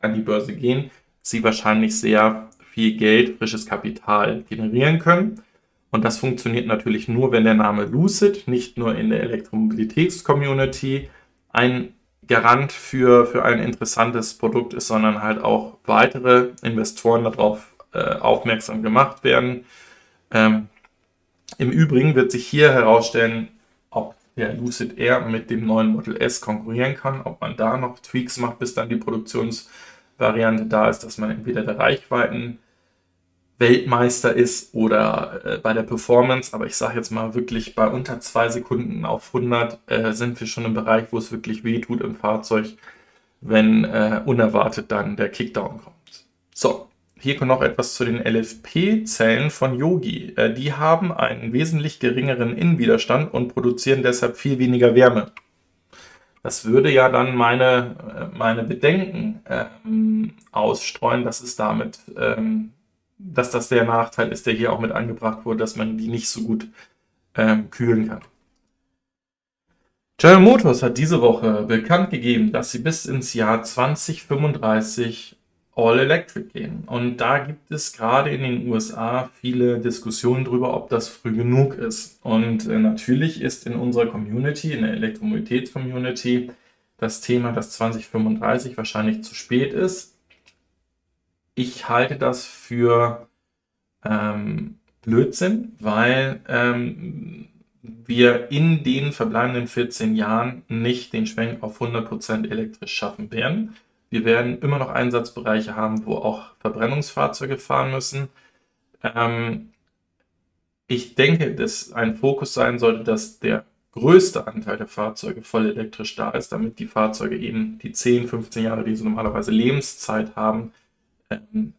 an die Börse gehen, Sie wahrscheinlich sehr viel Geld, frisches Kapital generieren können. Und das funktioniert natürlich nur, wenn der Name Lucid nicht nur in der Elektromobilitäts-Community ein Garant für, für ein interessantes Produkt ist, sondern halt auch weitere Investoren darauf äh, aufmerksam gemacht werden. Ähm, Im Übrigen wird sich hier herausstellen, ob der Lucid Air mit dem neuen Model S konkurrieren kann, ob man da noch Tweaks macht, bis dann die Produktionsvariante da ist, dass man entweder der Reichweiten Weltmeister ist oder äh, bei der Performance, aber ich sage jetzt mal wirklich bei unter zwei Sekunden auf 100 äh, sind wir schon im Bereich, wo es wirklich weh tut im Fahrzeug, wenn äh, unerwartet dann der Kickdown kommt. So, hier kommt noch etwas zu den LFP-Zellen von Yogi. Äh, die haben einen wesentlich geringeren Innenwiderstand und produzieren deshalb viel weniger Wärme. Das würde ja dann meine, äh, meine Bedenken ähm, ausstreuen, dass es damit ähm, dass das der Nachteil ist, der hier auch mit angebracht wurde, dass man die nicht so gut ähm, kühlen kann. General Motors hat diese Woche bekannt gegeben, dass sie bis ins Jahr 2035 All Electric gehen. Und da gibt es gerade in den USA viele Diskussionen darüber, ob das früh genug ist. Und äh, natürlich ist in unserer Community, in der Elektromobilitäts-Community, das Thema, dass 2035 wahrscheinlich zu spät ist ich halte das für ähm, Blödsinn, weil ähm, wir in den verbleibenden 14 Jahren nicht den Schwenk auf 100% elektrisch schaffen werden. Wir werden immer noch Einsatzbereiche haben, wo auch Verbrennungsfahrzeuge fahren müssen. Ähm, ich denke, dass ein Fokus sein sollte, dass der größte Anteil der Fahrzeuge voll elektrisch da ist, damit die Fahrzeuge eben die 10, 15 Jahre, die sie normalerweise Lebenszeit haben,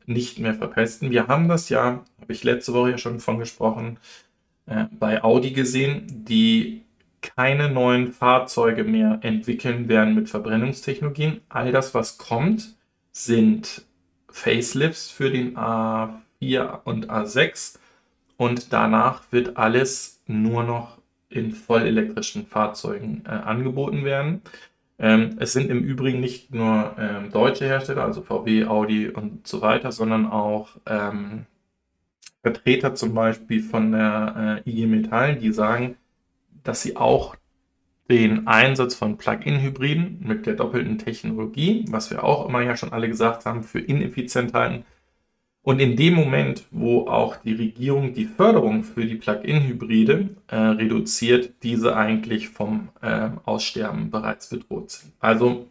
nicht mehr verpesten. Wir haben das ja, habe ich letzte Woche ja schon von gesprochen, äh, bei Audi gesehen, die keine neuen Fahrzeuge mehr entwickeln werden mit Verbrennungstechnologien. All das, was kommt, sind Facelifts für den A4 und A6 und danach wird alles nur noch in vollelektrischen Fahrzeugen äh, angeboten werden. Ähm, es sind im Übrigen nicht nur ähm, deutsche Hersteller, also VW, Audi und so weiter, sondern auch ähm, Vertreter zum Beispiel von der äh, IG Metall, die sagen, dass sie auch den Einsatz von Plug-in-Hybriden mit der doppelten Technologie, was wir auch immer ja schon alle gesagt haben, für Ineffizientheiten. Und in dem Moment, wo auch die Regierung die Förderung für die Plug-in-Hybride äh, reduziert, diese eigentlich vom äh, Aussterben bereits bedroht sind. Also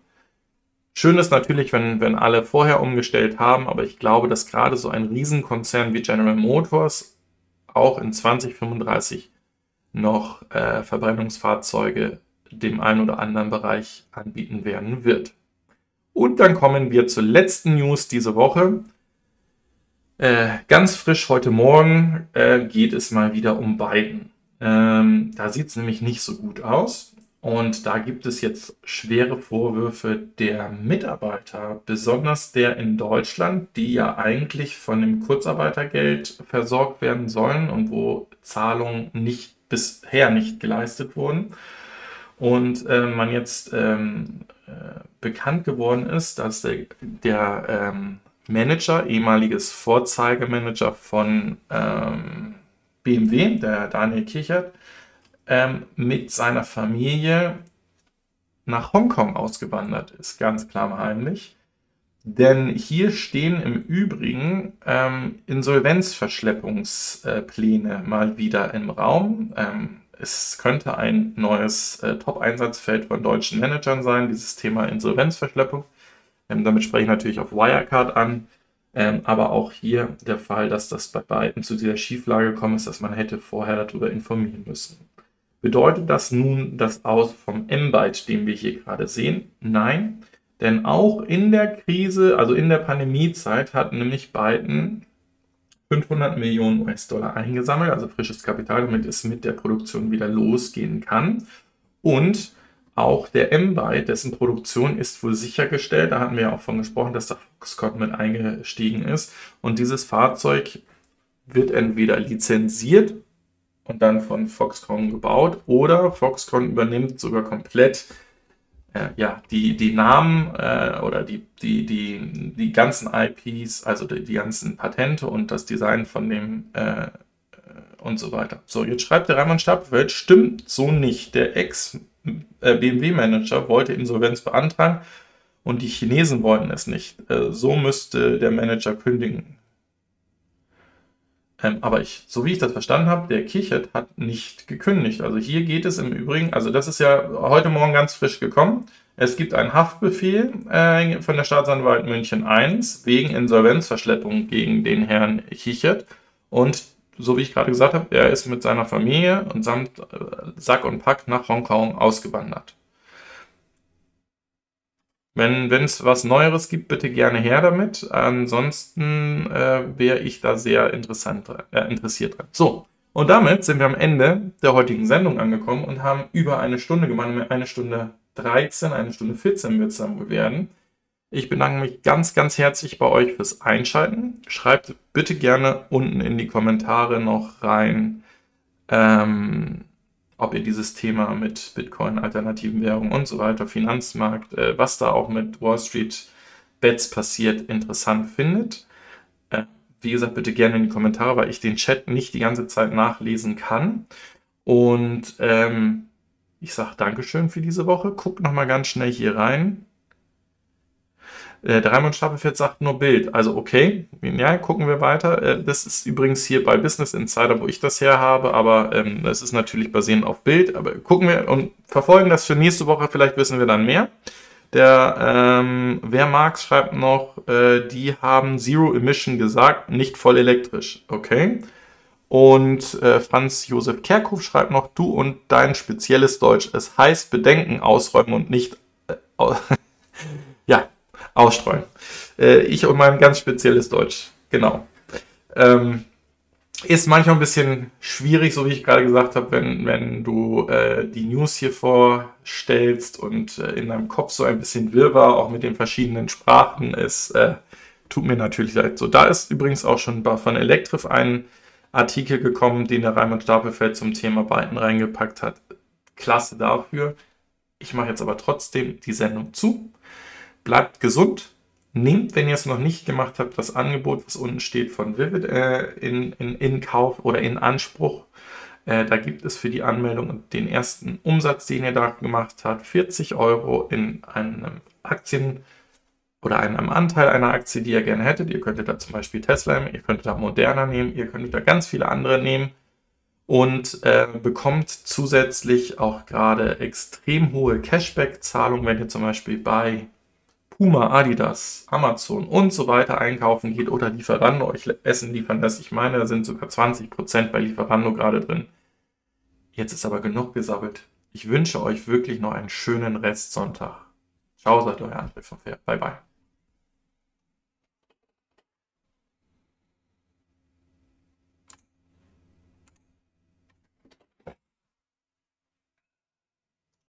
schön ist natürlich, wenn, wenn alle vorher umgestellt haben, aber ich glaube, dass gerade so ein Riesenkonzern wie General Motors auch in 2035 noch äh, Verbrennungsfahrzeuge dem einen oder anderen Bereich anbieten werden wird. Und dann kommen wir zur letzten News diese Woche. Äh, ganz frisch heute Morgen äh, geht es mal wieder um Biden. Ähm, da sieht es nämlich nicht so gut aus. Und da gibt es jetzt schwere Vorwürfe der Mitarbeiter, besonders der in Deutschland, die ja eigentlich von dem Kurzarbeitergeld versorgt werden sollen und wo Zahlungen nicht bisher nicht geleistet wurden. Und äh, man jetzt ähm, äh, bekannt geworden ist, dass der, der ähm, Manager, ehemaliges Vorzeigemanager von ähm, BMW, der Daniel Kichert, ähm, mit seiner Familie nach Hongkong ausgewandert ist, ganz klar heimlich. Denn hier stehen im Übrigen ähm, Insolvenzverschleppungspläne mal wieder im Raum. Ähm, es könnte ein neues äh, Top-Einsatzfeld von deutschen Managern sein, dieses Thema Insolvenzverschleppung. Ähm, damit spreche ich natürlich auf Wirecard an. Ähm, aber auch hier der Fall, dass das bei beiden zu dieser Schieflage gekommen ist, dass man hätte vorher darüber informieren müssen. Bedeutet das nun das Aus vom M-Byte, den wir hier gerade sehen? Nein. Denn auch in der Krise, also in der Pandemiezeit, hat nämlich Biden 500 Millionen US-Dollar eingesammelt, also frisches Kapital, damit es mit der Produktion wieder losgehen kann. Und auch der M-Byte, dessen Produktion ist wohl sichergestellt. Da hatten wir ja auch von gesprochen, dass da Foxconn mit eingestiegen ist. Und dieses Fahrzeug wird entweder lizenziert und dann von Foxconn gebaut oder Foxconn übernimmt sogar komplett äh, ja, die, die Namen äh, oder die, die, die, die ganzen IPs, also die, die ganzen Patente und das Design von dem äh, äh und so weiter. So, jetzt schreibt der Raimund Stapelfeld, stimmt so nicht. Der Ex-BMW-Manager wollte Insolvenz beantragen und die Chinesen wollten es nicht. Äh, so müsste der Manager kündigen. Ähm, aber ich, so wie ich das verstanden habe, der Kichert hat nicht gekündigt. Also hier geht es im Übrigen, also das ist ja heute Morgen ganz frisch gekommen. Es gibt einen Haftbefehl äh, von der Staatsanwalt München I wegen Insolvenzverschleppung gegen den Herrn Kichert. Und so wie ich gerade gesagt habe, er ist mit seiner Familie und samt äh, Sack und Pack nach Hongkong ausgewandert. Wenn es was Neueres gibt, bitte gerne her damit. Ansonsten äh, wäre ich da sehr interessant, äh, interessiert dran. So, und damit sind wir am Ende der heutigen Sendung angekommen und haben über eine Stunde gemacht. Eine Stunde 13, eine Stunde 14 wird es dann werden. Ich bedanke mich ganz, ganz herzlich bei euch fürs Einschalten. Schreibt bitte gerne unten in die Kommentare noch rein, ähm, ob ihr dieses Thema mit Bitcoin, alternativen Währungen und so weiter, Finanzmarkt, äh, was da auch mit Wall Street Bets passiert, interessant findet. Äh, wie gesagt, bitte gerne in die Kommentare, weil ich den Chat nicht die ganze Zeit nachlesen kann. Und ähm, ich sage Dankeschön für diese Woche. Guckt nochmal ganz schnell hier rein. Äh, der Raimund Stapelfeld sagt nur Bild. Also okay, ja, gucken wir weiter. Äh, das ist übrigens hier bei Business Insider, wo ich das her habe, aber ähm, das ist natürlich basierend auf Bild. Aber gucken wir und verfolgen das für nächste Woche, vielleicht wissen wir dann mehr. Der ähm, Wer Marx schreibt noch, äh, die haben Zero Emission gesagt, nicht voll elektrisch. Okay. Und äh, Franz Josef Kerkhoff schreibt noch, du und dein spezielles Deutsch. Es heißt Bedenken ausräumen und nicht. Äh, ausstreuen. Äh, ich und mein ganz spezielles Deutsch. Genau. Ähm, ist manchmal ein bisschen schwierig, so wie ich gerade gesagt habe, wenn, wenn du äh, die News hier vorstellst und äh, in deinem Kopf so ein bisschen Wirrwarr auch mit den verschiedenen Sprachen ist, äh, tut mir natürlich leid. So, da ist übrigens auch schon von Elektrif ein Artikel gekommen, den der Raimund Stapelfeld zum Thema Biden reingepackt hat. Klasse dafür. Ich mache jetzt aber trotzdem die Sendung zu bleibt gesund. Nehmt, wenn ihr es noch nicht gemacht habt, das Angebot, was unten steht, von Vivid äh, in, in, in Kauf oder in Anspruch. Äh, da gibt es für die Anmeldung und den ersten Umsatz, den ihr da gemacht habt, 40 Euro in einem Aktien oder einem Anteil einer Aktie, die ihr gerne hättet. Ihr könntet da zum Beispiel Tesla nehmen, ihr könntet da Moderna nehmen, ihr könntet da ganz viele andere nehmen und äh, bekommt zusätzlich auch gerade extrem hohe Cashback-Zahlungen, wenn ihr zum Beispiel bei Puma, Adidas, Amazon und so weiter einkaufen geht oder Lieferando euch Essen liefern lässt. Ich meine, da sind sogar 20% bei Lieferando gerade drin. Jetzt ist aber genug gesabbelt. Ich wünsche euch wirklich noch einen schönen Restsonntag. Ciao, seid euer André von Fair. Bye, bye.